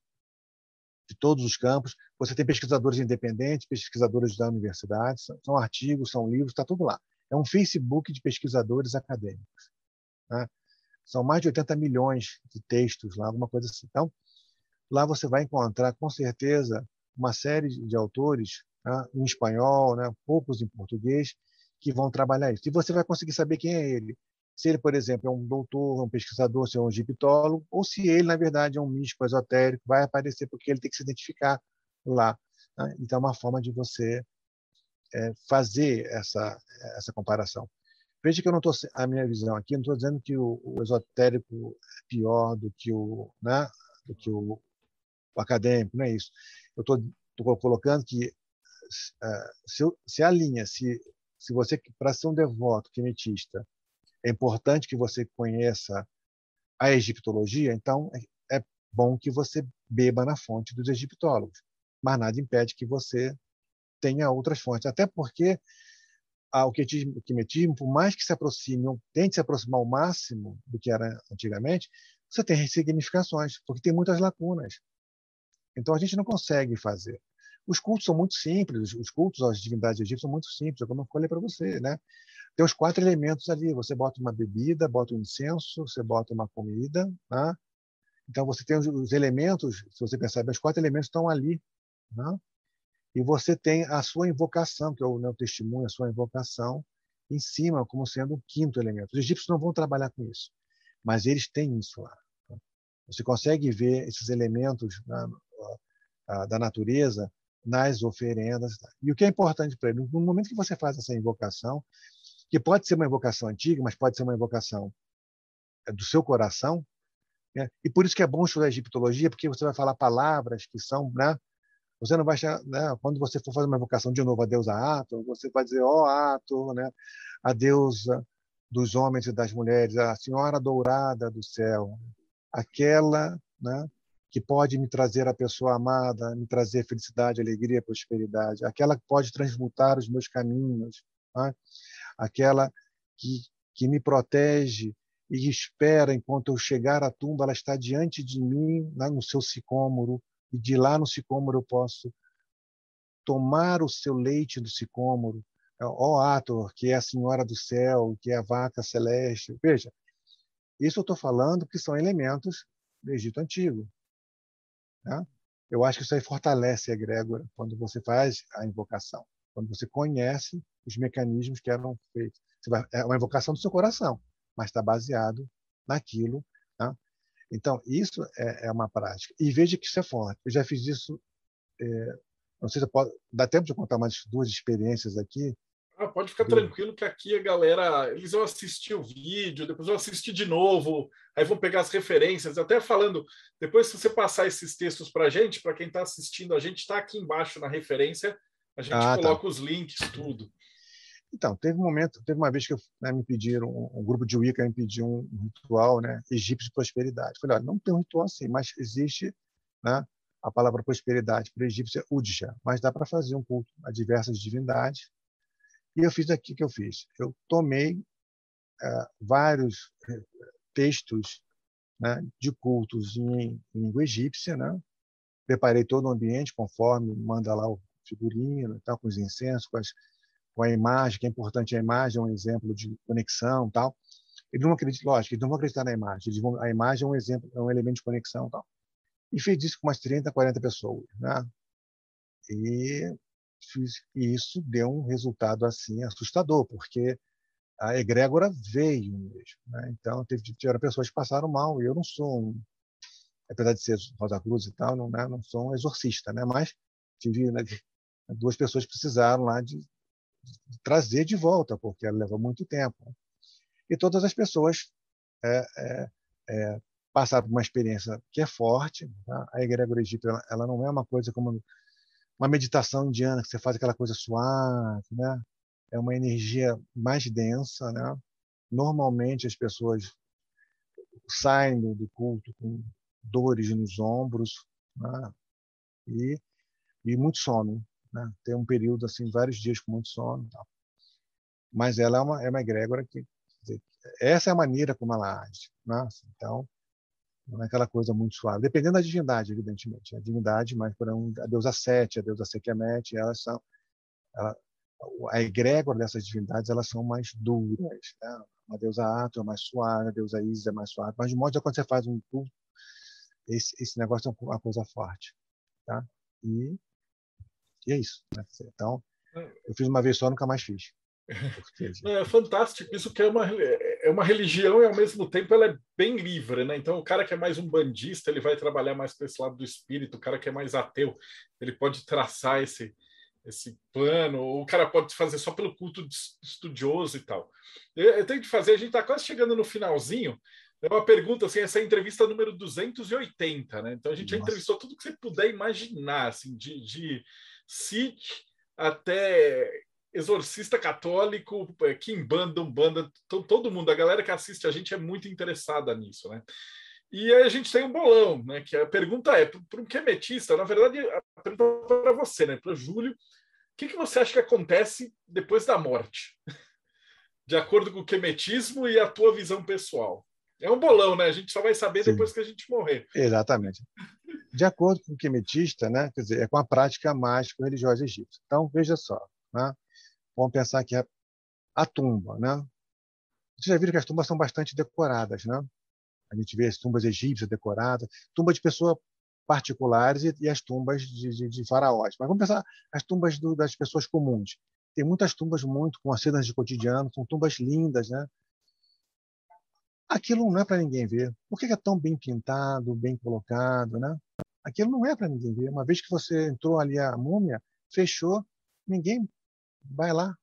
de, todos os campos. Você tem pesquisadores independentes, pesquisadores da universidade, são, são artigos, são livros, está tudo lá. É um Facebook de pesquisadores acadêmicos. Né? São mais de 80 milhões de textos lá, alguma coisa assim. Então, lá você vai encontrar, com certeza, uma série de autores né, em espanhol, né, poucos em português, que vão trabalhar isso. E você vai conseguir saber quem é ele se ele, por exemplo, é um doutor, um pesquisador, se é um egiptólogo, ou se ele, na verdade, é um místico esotérico, vai aparecer porque ele tem que se identificar lá. Né? Então, é uma forma de você é, fazer essa, essa comparação. Veja que eu não estou a minha visão aqui, não estou dizendo que o, o, esotérico é pior do que o, né, do que o, o acadêmico, não é isso. Eu estou colocando que se, se a linha, se, se você, para ser um devoto quemetista, é importante que você conheça a egiptologia, então é, é bom que você beba na fonte dos egiptólogos. Mas nada impede que você tenha outras fontes. Até porque o quimetismo, por mais que se aproxime, tente se aproximar ao máximo do que era antigamente, você tem ressignificações, porque tem muitas lacunas. Então a gente não consegue fazer. Os cultos são muito simples, os cultos às divindades egípcias são muito simples, como eu falei para você, né? Tem os quatro elementos ali. Você bota uma bebida, bota um incenso, você bota uma comida. Né? Então, você tem os, os, elementos, se você percebe, os quatro elementos estão ali. Né? E você tem a sua invocação, que é o meu testemunho, a sua invocação, em cima, como sendo o quinto elemento. Os egípcios não vão trabalhar com isso, mas eles têm isso lá. Tá? Você consegue ver esses elementos né, da natureza nas oferendas. E o que é importante para ele, no momento que você faz essa invocação, que pode ser uma invocação antiga, mas pode ser uma invocação é, do seu coração. Né? E por isso que é bom estudar egiptologia, porque você vai falar palavras que são, né? Você não vai achar, né? quando você for fazer uma invocação de novo a deusa Ato, você vai dizer, ó oh, Ato, né? a deusa dos homens e das mulheres, a senhora dourada do céu, aquela, né? que pode me trazer a pessoa amada, me trazer felicidade, alegria, prosperidade, aquela que pode transmutar os meus caminhos, né? aquela que, que me protege e espera enquanto eu chegar à tumba, ela está diante de mim, lá no seu sicômoro, e de lá no sicômoro eu posso tomar o seu leite do sicômoro. Ó Ator, que é a senhora do céu, que é a vaca celeste. Veja, isso eu estou falando que são elementos do Egito Antigo. Né? Eu acho que isso aí fortalece a egrégora quando você faz a invocação, quando você conhece os mecanismos que eram feitos. Vai, é uma invocação do seu coração, mas está baseado naquilo. Então, isso é, é, uma prática. E veja que isso é forte. Eu já fiz isso. É, não sei se pode, dá tempo de contar mais duas experiências aqui. Ah, pode ficar tranquilo que aqui a galera, eles vão assistir o vídeo, depois vão assistir de novo, aí vão pegar as referências, até falando, depois se você passar esses textos para a gente, para quem está assistindo, a gente está aqui embaixo na referência, a gente ah, tá. coloca tá. os links, tudo. Então, teve um momento, teve uma vez que eu, né, me pediram, um, grupo de Wicca me pediu um, ritual né, egípcio de prosperidade. Eu falei, olha, não tem um ritual assim, mas existe né, a palavra prosperidade para o egípcio é Udja, mas dá para fazer um culto a diversas divindades. E eu fiz aqui que eu fiz. Eu tomei é, vários é, textos né, de cultos em, em, língua egípcia, né? preparei todo o ambiente conforme manda lá o figurino, tal, com os incensos, com as com a imagem, que é importante a imagem, é um exemplo de conexão tal. Eles não acreditam, lógico, eles não vão acreditar na imagem. Eles vão, a imagem é um exemplo, é um elemento de conexão tal. E fiz isso com umas 30, 40 pessoas, né? E, e isso deu um resultado assim assustador, porque a egrégora veio mesmo, né? Então teve tiveram pessoas que passaram mal. E eu não sou um, apesar de ser Rosa Cruz e tal, não, né? não sou um exorcista, né? Mas tive né, duas pessoas precisaram lá de trazer de volta, porque ela leva muito tempo. E todas as pessoas é, é, é passar por uma experiência que é forte. Tá? A egrégora egípcia ela, ela não é uma coisa como uma meditação indiana que você faz aquela coisa suave, né? É uma energia mais densa, né? Normalmente as pessoas saem do culto com dores nos ombros, né? E e muito sono, né? Um período assim, vários dias com muito sono, tal. Mas ela é uma é uma egrégora que dizer, essa é a maneira como ela age, né? Então não é aquela coisa muito suave, dependendo da divindade, evidentemente. A divindade, mais por um, a deusa Sete, a deusa Sekhmet, elas são ela, a egrégora dessas divindades elas são mais duras. Né? Uma deusa Ato é mais suave, a deusa Isis é mais suave. Mas de modo que quando você faz um culto, esse, esse negócio é uma coisa forte, tá? E, e é isso. Né? Então, eu fiz uma vez só, nunca mais fiz. *laughs* É fantástico isso que é uma, é uma religião e ao mesmo tempo ela é bem livre, né? Então o cara que é mais um bandista ele vai trabalhar mais para esse lado do espírito, o cara que é mais ateu ele pode traçar esse esse plano, ou o cara pode fazer só pelo culto estudioso e tal. Eu, eu tenho que fazer, a gente está quase chegando no finalzinho. É uma pergunta assim, essa é entrevista número 280, né? Então a gente Nossa. já entrevistou tudo que você puder imaginar, assim, de, de Sikh até exorcista católico, é, Kimbanda, Umbanda, todo mundo, a galera que assiste a gente é muito interessada nisso, né? E aí a gente tem um bolão, né? Que a pergunta é, para um quemetista, na verdade, a pergunta para você, né? Para o Júlio, o que, que você acha que acontece depois da morte? *laughs* De acordo com o quemetismo e a tua visão pessoal. É um bolão, né? A gente só vai saber Sim. depois que a gente morrer. Exatamente. De acordo com o quemetista, né? Quer dizer, é com a prática mágica religiosa egípcia. Então, veja só, né? Vamos pensar que a, a tumba, né? Vocês já viram que as tumbas são bastante decoradas, né? A gente vê as tumbas egípcias decoradas, tumba de pessoas particulares e, e as tumbas de, de, de, faraós. Mas vamos pensar as tumbas do, das pessoas comuns. Tem muitas tumbas muito com as cenas de cotidiano, são tumbas lindas, né? Aquilo não é para ninguém ver. Por que é tão bem pintado, bem colocado, né? Aquilo não é para ninguém ver. Uma vez que você entrou ali a múmia, fechou, ninguém Vai lá.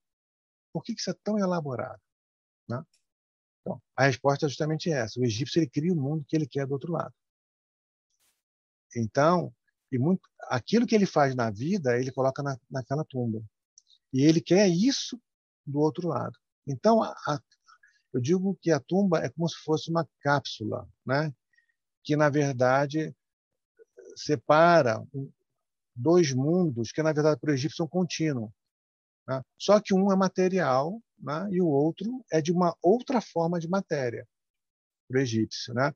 Por que isso é tão elaborado? Né? Então, a resposta é justamente essa. O egípcio ele cria o mundo que ele quer do outro lado. Então, e muito, aquilo que ele faz na vida, ele coloca na, naquela tumba. E ele quer isso do outro lado. Então, a, a, eu digo que a tumba é como se fosse uma cápsula, né? que, na verdade, separa dois mundos que, na verdade, para o egípcio são contínuos. Né? Só que um é material né? e o outro é de uma outra forma de matéria, para o egípcio. Né?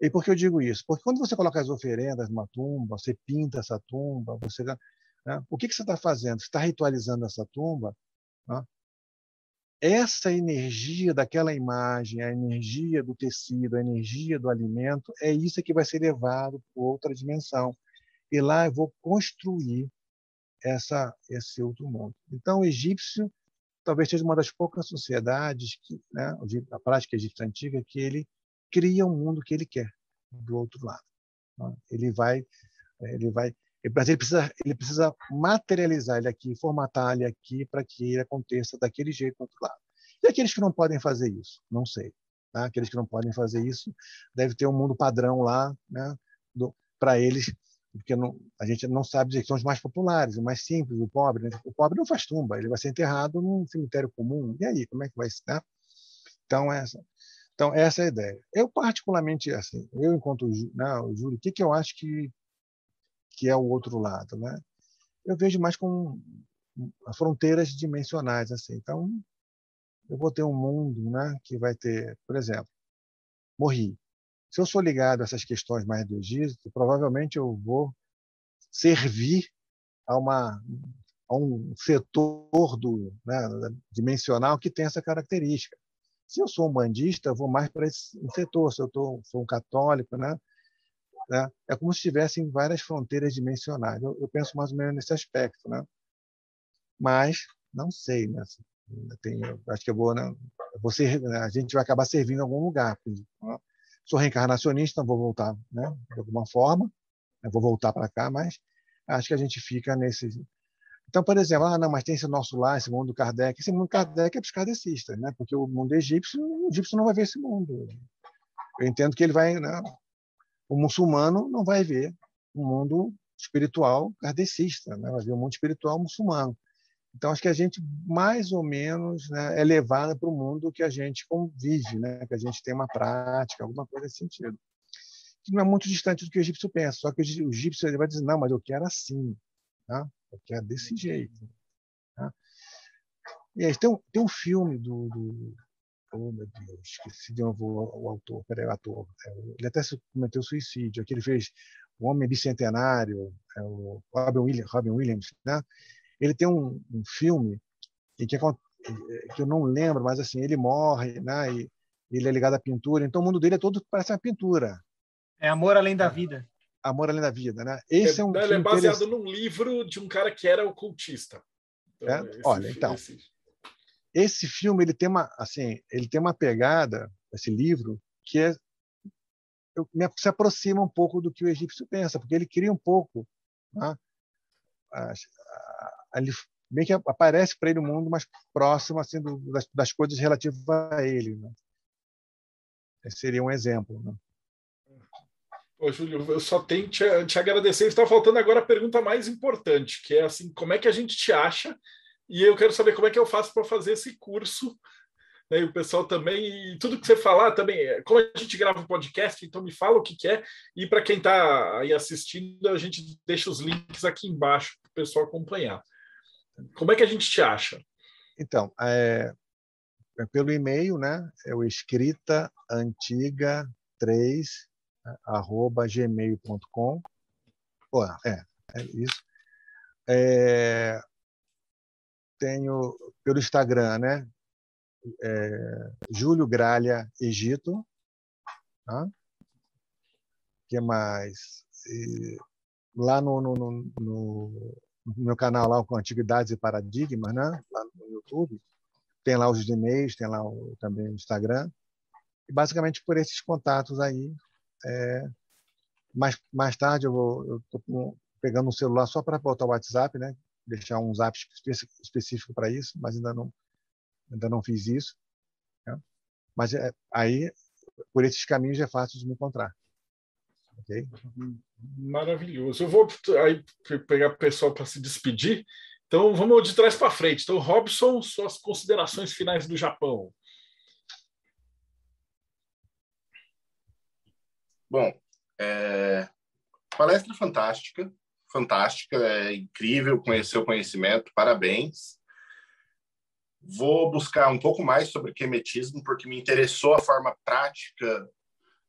E por que eu digo isso? Porque quando você coloca as oferendas numa tumba, você pinta essa tumba, você, né? o que, que você está fazendo? Você está ritualizando essa tumba? Né? Essa energia daquela imagem, a energia do tecido, a energia do alimento, é isso que vai ser levado para outra dimensão. E lá eu vou construir essa, esse outro mundo. Então, o egípcio talvez seja uma das poucas sociedades que, né, a prática egípcia antiga, que ele cria um mundo que ele quer do outro lado. Né? Ele vai, ele vai, mas ele precisa, ele precisa materializar ele aqui, formatar ele aqui para que ele aconteça daquele jeito do outro lado. E aqueles que não podem fazer isso, não sei. Tá? Aqueles que não podem fazer isso, deve ter um mundo padrão lá, né, para eles porque não, a gente não sabe dizer que são os mais populares, os mais simples, o pobre. Né? O pobre não faz tumba, ele vai ser enterrado num cemitério comum. E aí, como é que vai ser? Né? Então, essa, então, essa é a ideia. Eu, particularmente, assim, eu enquanto né, o Júlio, o que, que eu acho que, que é o outro lado? Né? Eu vejo mais com as fronteiras dimensionais. Assim. Então, eu vou ter um mundo né, que vai ter, por exemplo, morri. Se eu sou ligado a essas questões mais do Egito, provavelmente eu vou servir a, uma, a um setor do, né, dimensional que tem essa característica. Se eu sou um bandista, eu vou mais para esse setor. Se eu tô, sou um católico, né, né, é como se tivessem várias fronteiras dimensionais. Eu, eu, penso mais ou menos nesse aspecto, né? Mas não sei, né? Tem, acho que eu vou, né, vou ser, a gente vai acabar servindo em algum lugar. Né? Sou reencarnacionista, vou voltar, né, de alguma forma, vou voltar para cá, mas acho que a gente fica nesse. Então, por exemplo, ah, não, mas tem esse nosso lá, esse mundo Kardec. Esse mundo Kardec é para kardecistas, né? porque o mundo egípcio, o egípcio não vai ver esse mundo. Eu entendo que ele vai. Né? O muçulmano não vai ver o mundo espiritual kardecista, né? vai ver o mundo espiritual muçulmano. Então, acho que a gente, mais ou menos, né, é levada para o mundo que a gente convive, né? que a gente tem uma prática, alguma coisa nesse sentido. Que não é muito distante do que o egípcio pensa, só que o egípcio ele vai dizer: não, mas eu quero assim. Tá? porque é desse jeito. Tá? E aí tem um, tem um filme do, do Oh, meu Deus, esqueci de novo o, o autor, peraí, o ator. É, ele até cometeu suicídio. Aqui ele fez O Homem Bicentenário, é o Robin Williams, Robin Williams né? Ele tem um, um filme que, que eu não lembro, mas assim, ele morre, né? E ele é ligado à pintura, então o mundo dele é todo parece uma pintura. É Amor Além da Vida. Amor Além da Vida, né? Esse é, é um ele é baseado num livro de um cara que era ocultista. Então, é? Olha, então, esse... esse... filme ele tem uma, assim, ele tem uma pegada, esse livro, que é eu, se aproxima um pouco do que o egípcio pensa, porque ele cria um pouco, né? ele bem que aparece para ele o um mundo mais próximo assim do, das, das, coisas relativas a ele. Né? Esse seria um exemplo. Né? Ô, Júlio, eu só tenho te, te agradecer. Está faltando agora a pergunta mais importante, que é assim, como é que a gente te acha? E eu quero saber como é que eu faço para fazer esse curso. Né? E o pessoal também, e tudo que você falar também, é, como a gente grava um podcast, então me fala o que, que é. E para quem está aí assistindo, a gente deixa os links aqui embaixo para o pessoal acompanhar. Como é que a gente te acha? Então, é, é pelo e-mail, né? É o escrita antiga 3 arroba gmail.com. É, é isso. É, tenho pelo Instagram, né? É, Júlio Gralha Egito. Tá? que mais? E, lá no, no, no, no, meu canal lá com Antiguidades e Paradigmas, né? lá no YouTube. Tem lá os e-mails, tem lá o, também o Instagram. E basicamente por esses contatos aí é, mais, mais tarde eu estou pegando um celular só para botar o WhatsApp, né? Deixar um zap específico para isso, mas ainda não, ainda não fiz isso. Né? Mas é, aí, por esses caminhos, é fácil de me encontrar. Okay? Maravilhoso. Eu vou aí pegar o pessoal para se despedir. Então, vamos de trás para frente. Então, Robson, suas considerações finais do Japão. Bom, é... palestra fantástica, fantástica, é incrível conhecer o conhecimento, parabéns. Vou buscar um pouco mais sobre o quemetismo, porque me interessou a forma prática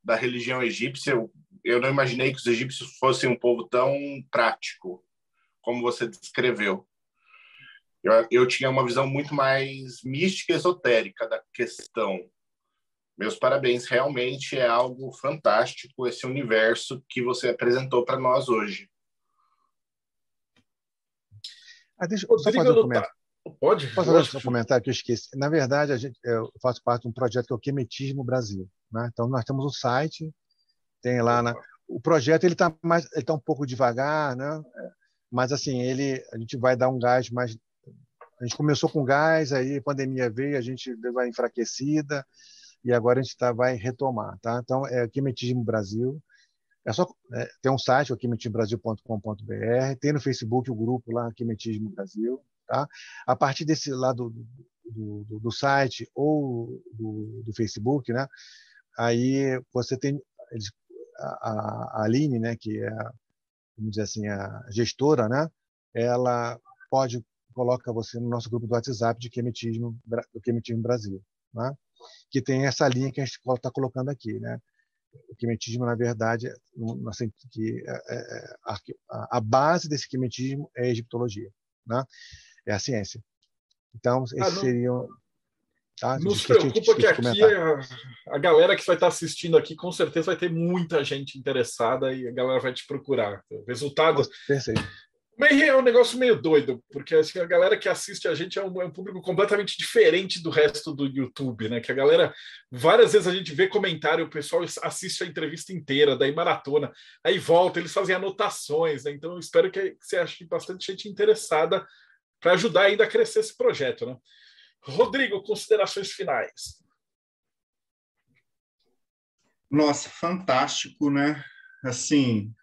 da religião egípcia. Eu, eu não imaginei que os egípcios fossem um povo tão prático, como você descreveu. Eu, eu tinha uma visão muito mais mística e esotérica da questão meus parabéns, realmente é algo fantástico esse universo que você apresentou para nós hoje. Ah, deixa eu só fazer um comentário. Pode? Posso fazer um comentário que eu esqueci? Na verdade, a gente, eu faço parte de um projeto que é o Quemetismo Brasil. Né? Então, nós temos um site, tem lá... Na, o projeto ele está tá um pouco devagar, né? mas assim, ele, a gente vai dar um gás mais... A gente começou com gás, aí a pandemia veio, a gente deu uma enfraquecida, e agora a gente tá, vai retomar. Tá? Então, é Quimetismo Brasil. É só, é, tem um site, o quimetismobrasil.com.br, tem no Facebook o grupo lá, Quimetismo Brasil. Tá? A partir desse lado do, do, do site ou do, do, Facebook, né? aí você tem a, a Aline, né, que é, vamos dizer assim, a gestora, né? ela pode coloca você no nosso grupo do WhatsApp de Quemetismo, do Quemetismo Brasil. Né? que tem essa linha que a gente está colocando aqui, né? O quimetismo, na verdade, que é, é, é a, a, base desse quimetismo é a egiptologia, né? É a ciência. Então, esses ah, seriam Tá? Não se preocupa que aqui a, a, galera que vai estar assistindo aqui com certeza vai ter muita gente interessada e a galera vai te procurar. O resultado. Perfeito. Mas é um negócio meio doido, porque assim, a galera que assiste a gente é um, é um, público completamente diferente do resto do YouTube, né? Que a galera, várias vezes a gente vê comentário, o pessoal assiste a entrevista inteira, daí maratona, aí volta, eles fazem anotações, né? Então eu espero que você ache bastante gente interessada para ajudar ainda a crescer esse projeto. Né? Rodrigo, considerações finais. Nossa, fantástico, né? Assim,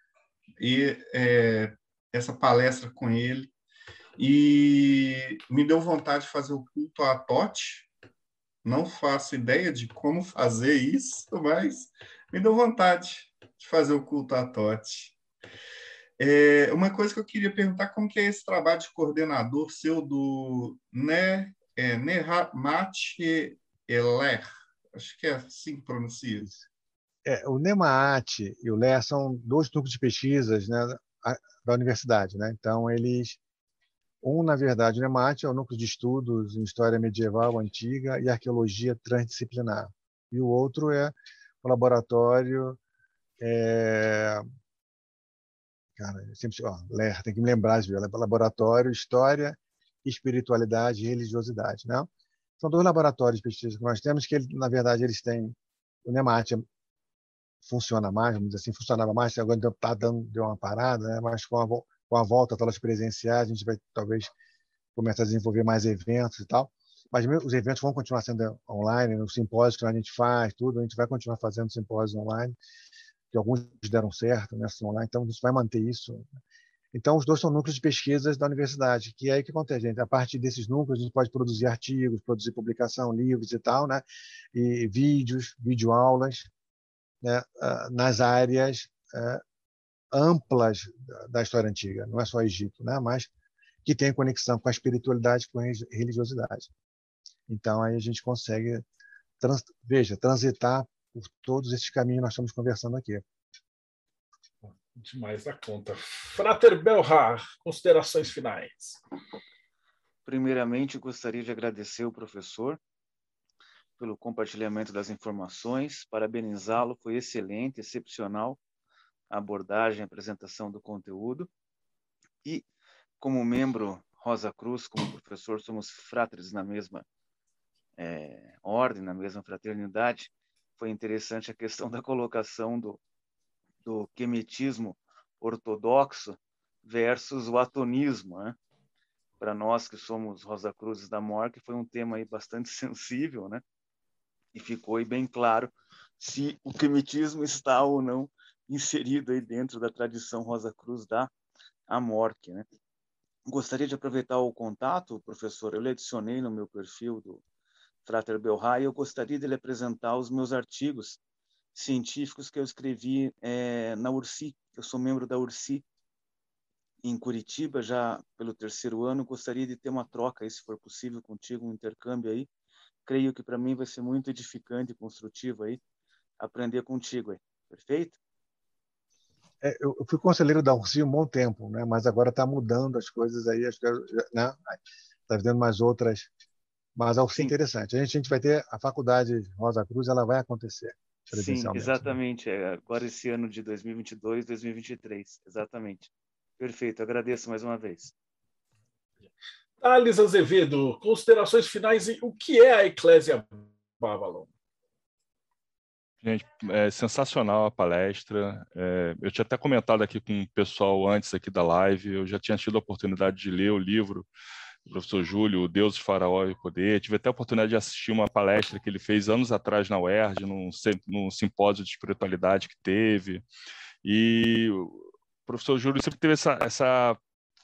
e é, essa palestra com ele e me deu vontade de fazer o culto a Tote. Não faço ideia de como fazer isso, mas me deu vontade de fazer o culto a Tote. É, uma coisa que eu queria perguntar, como que é esse trabalho de coordenador seu do né, é, Nehamat Eler? Acho que é assim que pronuncia isso. É, o NEMAT e o LER são dois núcleos de pesquisas né, da universidade. Né? Então, eles. Um, na verdade, o NEMAT é o núcleo de estudos em história medieval antiga e arqueologia transdisciplinar. E o outro é o laboratório é, Cara, sempre, ó, tem que me lembrar, viu? Laboratório História, Espiritualidade e Religiosidade, né? São dois laboratórios de pesquisa que nós temos que, na verdade, eles têm o NEMAT funciona mais, vamos dizer assim, funcionava mais, agora está dando deu uma parada, né? mas com a, com a volta aulas presenciais, a gente vai talvez começar a desenvolver mais eventos e tal. Mas os eventos vão continuar sendo online, os simpósios que a gente faz, tudo, a gente vai continuar fazendo simpósios online que alguns deram certo nessa né, online, então a gente vai manter isso. Então, os dois são núcleos de pesquisas da universidade, que é aí que acontece, gente. A partir desses núcleos, a gente pode produzir artigos, produzir publicação, livros e tal, né? E vídeos, videoaulas, né? Ah, nas áreas é, amplas da história antiga. Não é só Egito, né? Mas que tem conexão com a espiritualidade, com a religiosidade. Então, aí a gente consegue, trans, veja, transitar por todos esses caminhos que nós estamos conversando aqui. Demais da conta. Frater Belhar, considerações finais. Primeiramente, gostaria de agradecer o professor pelo compartilhamento das informações, parabenizá-lo, foi excelente, excepcional a abordagem, a apresentação do conteúdo. E, como membro Rosa Cruz, como professor, somos fráteres na mesma é, ordem, na mesma fraternidade foi interessante a questão *laughs* da colocação do, do quemetismo ortodoxo versus o atonismo, né? Para nós que somos Rosa Cruzes da Morte, foi um tema aí bastante *laughs* sensível, né? E ficou aí bem claro se o quemetismo está ou não inserido aí dentro da tradição Rosa Cruz da Amorque, né? Gostaria de aproveitar o contato, professor, eu lhe adicionei no meu perfil do, Frater Belray, eu gostaria de lhe apresentar os meus artigos científicos que eu escrevi é, na URSI. Eu sou membro da URSI em Curitiba já pelo terceiro ano. Gostaria de ter uma troca, aí, se for possível, contigo, um intercâmbio aí. Creio que para mim vai ser muito edificante e construtivo aí aprender contigo aí. Perfeito? É, eu, fui conselheiro da URSI um bom tempo, né? Mas agora está mudando as coisas aí, acho que, né? Está vendo mais outras mas algo Sim. interessante. A gente, a gente vai ter a faculdade Rosa Cruz, ela vai acontecer. Sim, né? exatamente. Né? Agora esse ano de 2022, 2023, exatamente. Perfeito. Agradeço mais uma vez. Thales Azevedo, considerações finais e o que é a Eclésia Babylon? Gente, é sensacional a palestra. É, eu tinha até comentado aqui com o pessoal antes aqui da live. Eu já tinha tido a oportunidade de ler o livro o professor Júlio, o Deus, Faraó e o Poder. Tive até a oportunidade de assistir uma palestra que ele fez anos atrás na UERJ, num, num simpósio de espiritualidade que teve. E o professor Júlio sempre teve essa, essa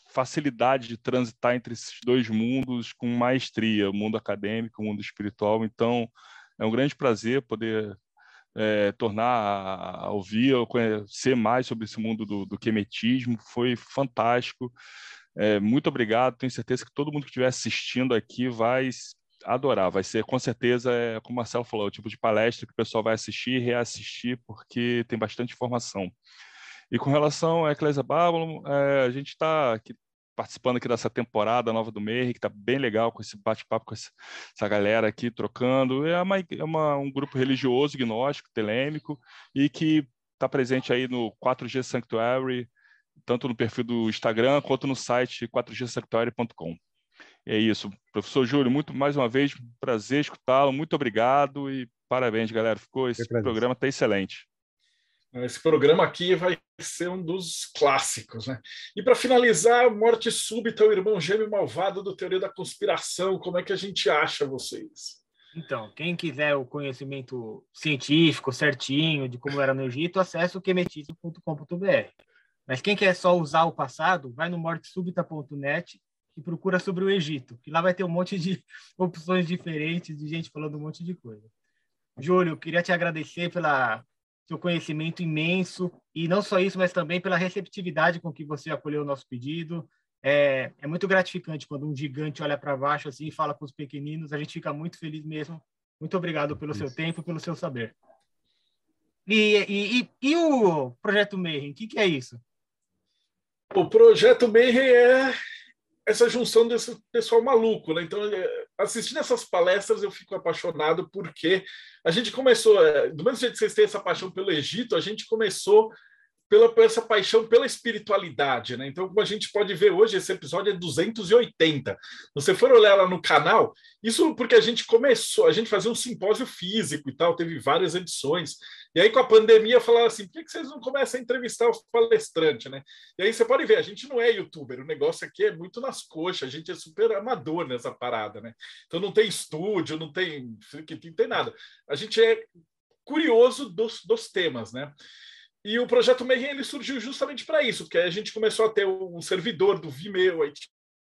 facilidade de transitar entre esses dois mundos com maestria, o mundo acadêmico, o mundo espiritual. Então, é um grande prazer poder é, tornar a, ouvir, conhecer mais sobre esse mundo do, do quemetismo. Foi fantástico. É, muito obrigado. Tenho certeza que todo mundo que estiver assistindo aqui vai adorar. Vai ser, com certeza, é, como o Marcelo falou, o tipo de palestra que o pessoal vai assistir e reassistir, porque tem bastante informação. E com relação à Eclésia Babylon, é, a gente está participando aqui dessa temporada nova do MER, que está bem legal com esse bate-papo com essa, essa, galera aqui trocando. É, uma, é uma, um grupo religioso, gnóstico, telêmico, e que está presente aí no 4G Sanctuary, tanto no perfil do Instagram quanto no site 4gsanctuary.com. É isso. Professor Júlio, muito mais uma vez, prazer escutá-lo. Muito obrigado e parabéns, galera. Ficou esse programa está excelente. Esse programa aqui vai ser um dos clássicos, né? E para finalizar, morte súbita, o irmão gêmeo malvado do Teoria da Conspiração, como é que a gente acha vocês? Então, quem quiser o conhecimento científico certinho de como era no Egito, acesse o quemetismo.com.br. Mas quem quer só usar o passado, vai no mortesúbita.net e procura sobre o Egito, que lá vai ter um monte de *laughs* opções diferentes de gente falando um monte de coisa. Júlio, queria te agradecer pela seu conhecimento imenso e não só isso, mas também pela receptividade com que você acolheu o nosso pedido. É, é muito gratificante quando um gigante olha para baixo assim e fala com os pequeninos. A gente fica muito feliz mesmo. Muito obrigado pelo isso. seu tempo, pelo seu saber. E, e, e, e o Projeto Mayhem, o que, que é isso? O Projeto Mayhem é essa junção desse pessoal maluco, né? Então, é, assistindo essas palestras, eu fico apaixonado porque a gente começou, é, do mesmo jeito que vocês têm essa paixão pelo Egito, a gente começou pela essa paixão pela espiritualidade, né? Então, como a gente pode ver hoje, esse episódio é 280. Se você for olhar lá no canal, isso porque a gente começou, a gente fazia um simpósio físico e tal, teve várias edições. E aí, com a pandemia, falaram assim: por que vocês não começam a entrevistar os palestrantes, né? E aí você pode ver, a gente não é youtuber, o negócio aqui é muito nas coxas, a gente é super amador nessa parada, né? Então não tem estúdio, não tem, não tem nada. A gente é curioso dos, dos temas, né? E o projeto Mayhem ele surgiu justamente para isso, porque a gente começou a ter um servidor do Vimeo, aí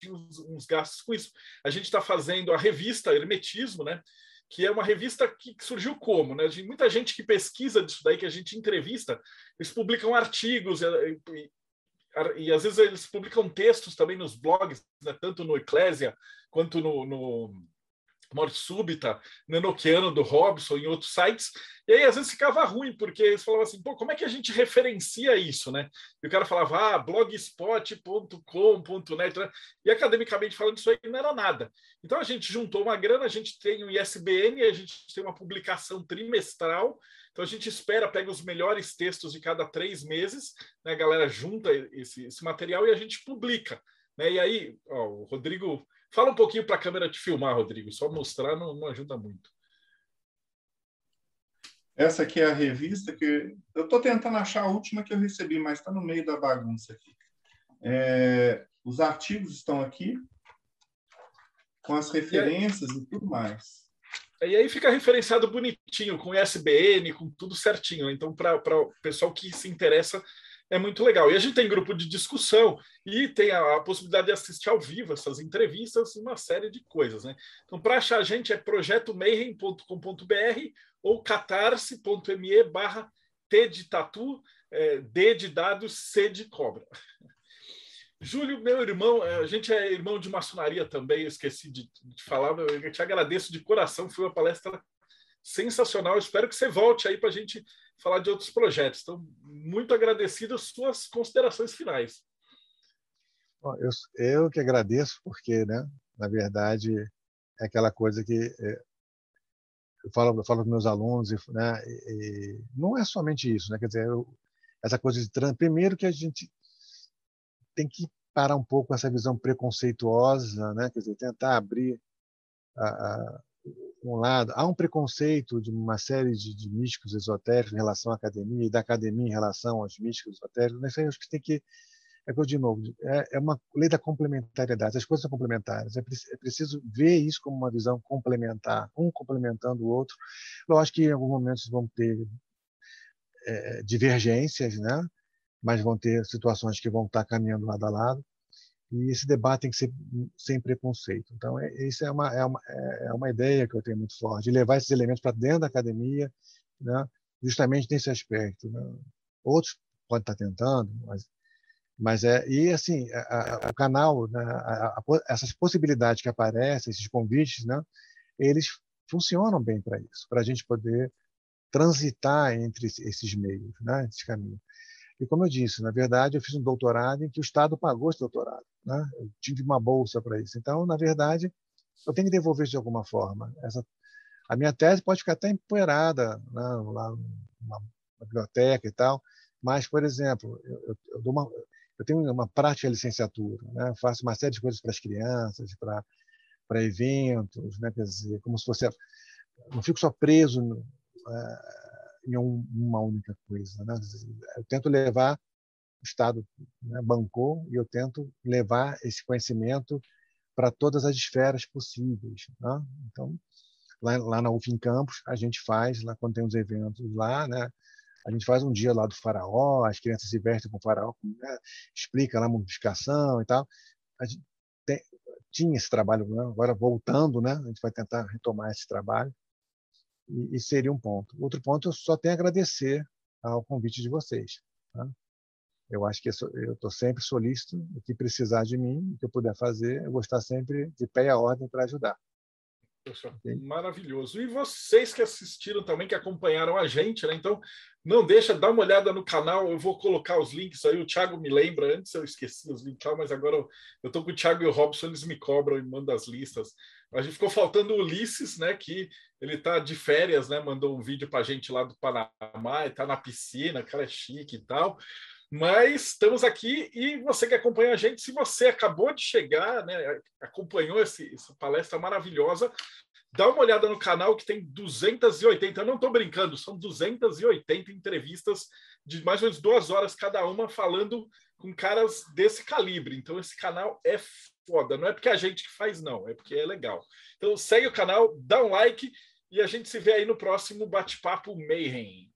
tinha uns, uns gastos com isso. A gente está fazendo a revista Hermetismo, né? Que é uma revista que surgiu como, né? Muita gente que pesquisa disso daí, que a gente entrevista, eles publicam artigos e, e, e às vezes eles publicam textos também nos blogs, né? tanto no Eclésia quanto no, no Morte Súbita, Nanoquiano do Robson, em outros sites, e aí às vezes ficava ruim, porque eles falavam assim, pô, como é que a gente referencia isso, né? E o cara falava, ah, blogspot.com.net, né? e academicamente falando, isso aí não era nada. Então a gente juntou uma grana, a gente tem o ISBN, a gente tem uma publicação trimestral, então a gente espera, pega os melhores textos de cada três meses, né? a galera junta esse, esse material e a gente publica. Né? E aí, ó, o Rodrigo Fala um pouquinho para a câmera te filmar, Rodrigo. Só mostrar não, não ajuda muito. Essa aqui é a revista que eu estou tentando achar a última que eu recebi, mas está no meio da bagunça aqui. É, os artigos estão aqui com as referências e, e tudo mais. E aí fica referenciado bonitinho, com ISBN, com tudo certinho. Então, para o pessoal que se interessa, é muito legal. E a gente tem grupo de discussão e tem a, a possibilidade de assistir ao vivo essas entrevistas, uma série de coisas. Né? Então, para achar a gente é projetomayhem.com.br ou catarse.me barra T de tatu, é, D de dados, C de cobra. Júlio, meu irmão, é, a gente é irmão de maçonaria também, eu esqueci de, de falar, eu te agradeço de coração, foi uma palestra sensacional. Espero que você volte aí para a gente falar de outros projetos. Então, muito agradecido às suas considerações finais. Eu, eu que agradeço, porque, né, na verdade, é aquela coisa que é, eu falo, eu falo com meus alunos, né, e, não é somente isso, né, quer dizer, eu, essa coisa de trans, primeiro que a gente tem que parar um pouco essa visão preconceituosa, né, quer dizer, tentar abrir a, a um lado, há um preconceito de uma série de, de, místicos esotéricos em relação à academia e da academia em relação aos místicos esotéricos. Mas acho que tem que é que de novo é, é, uma lei da complementariedade. As coisas são complementares. É, é, preciso ver isso como uma visão complementar, um complementando o outro. Lógico que em alguns momentos vão ter é, divergências, né? Mas vão ter situações que vão estar caminhando lado a lado e esse debate tem que ser sem preconceito. Então, é, isso é uma, é, uma, é uma ideia que eu tenho muito forte, de levar esses elementos para dentro da academia, né, justamente nesse aspecto. Né. Outros podem estar tentando, mas, mas é. E, assim, a, a, o canal, né, a, essas possibilidades que aparecem, esses convites, né, eles funcionam bem para isso, para a gente poder transitar entre esses meios, né, esses caminhos. E como eu disse, na verdade, eu fiz um doutorado em que o Estado pagou esse doutorado. Né? Eu tive uma bolsa para isso. Então, na verdade, eu tenho que devolver isso de alguma forma. Essa, a minha tese pode ficar até empoeirada né? lá na, biblioteca e tal, mas, por exemplo, eu, eu, eu, uma, eu tenho uma prática licenciatura, né? faço uma série de coisas para as crianças, para para eventos, né? quer dizer, como se fosse não fico só preso uh, em um, uma única coisa. Né? Eu tento levar, o Estado né, bancou, e eu tento levar esse conhecimento para todas as esferas possíveis. Né? Então, lá, lá na UFIM Campus, a gente faz, lá quando tem os eventos lá, né? a gente faz um dia lá do faraó, as crianças se vestem com o faraó, né? explica lá a multiplicação e tal. A gente tem, tinha esse trabalho, né? agora voltando, né? a gente vai tentar retomar esse trabalho e, e seria um ponto. Outro ponto, eu só tenho a agradecer ao convite de vocês. Tá? Eu acho que eu estou sempre solícito, o que precisar de mim, o que eu puder fazer, eu vou estar sempre de pé à ordem para ajudar. Maravilhoso. E vocês que assistiram também, que acompanharam a gente, né? Então, não deixa, dá uma olhada no canal. Eu vou colocar os links aí. O Thiago me lembra, antes eu esqueci os links, mas agora eu estou com o Thiago e o Robson, eles me cobram e mandam as listas. A gente ficou faltando o Ulisses, né? Que ele está de férias, né? Mandou um vídeo para a gente lá do Panamá, está na piscina, cara é chique e tal. Mas estamos aqui e você que acompanha a gente, se você acabou de chegar, né, acompanhou esse, essa palestra maravilhosa, dá uma olhada no canal que tem 280, eu não estou brincando, são 280 entrevistas de mais ou menos duas horas cada uma falando com caras desse calibre. Então esse canal é foda, não é porque a gente que faz, não, é porque é legal. Então segue o canal, dá um like e a gente se vê aí no próximo bate-papo Mayhem.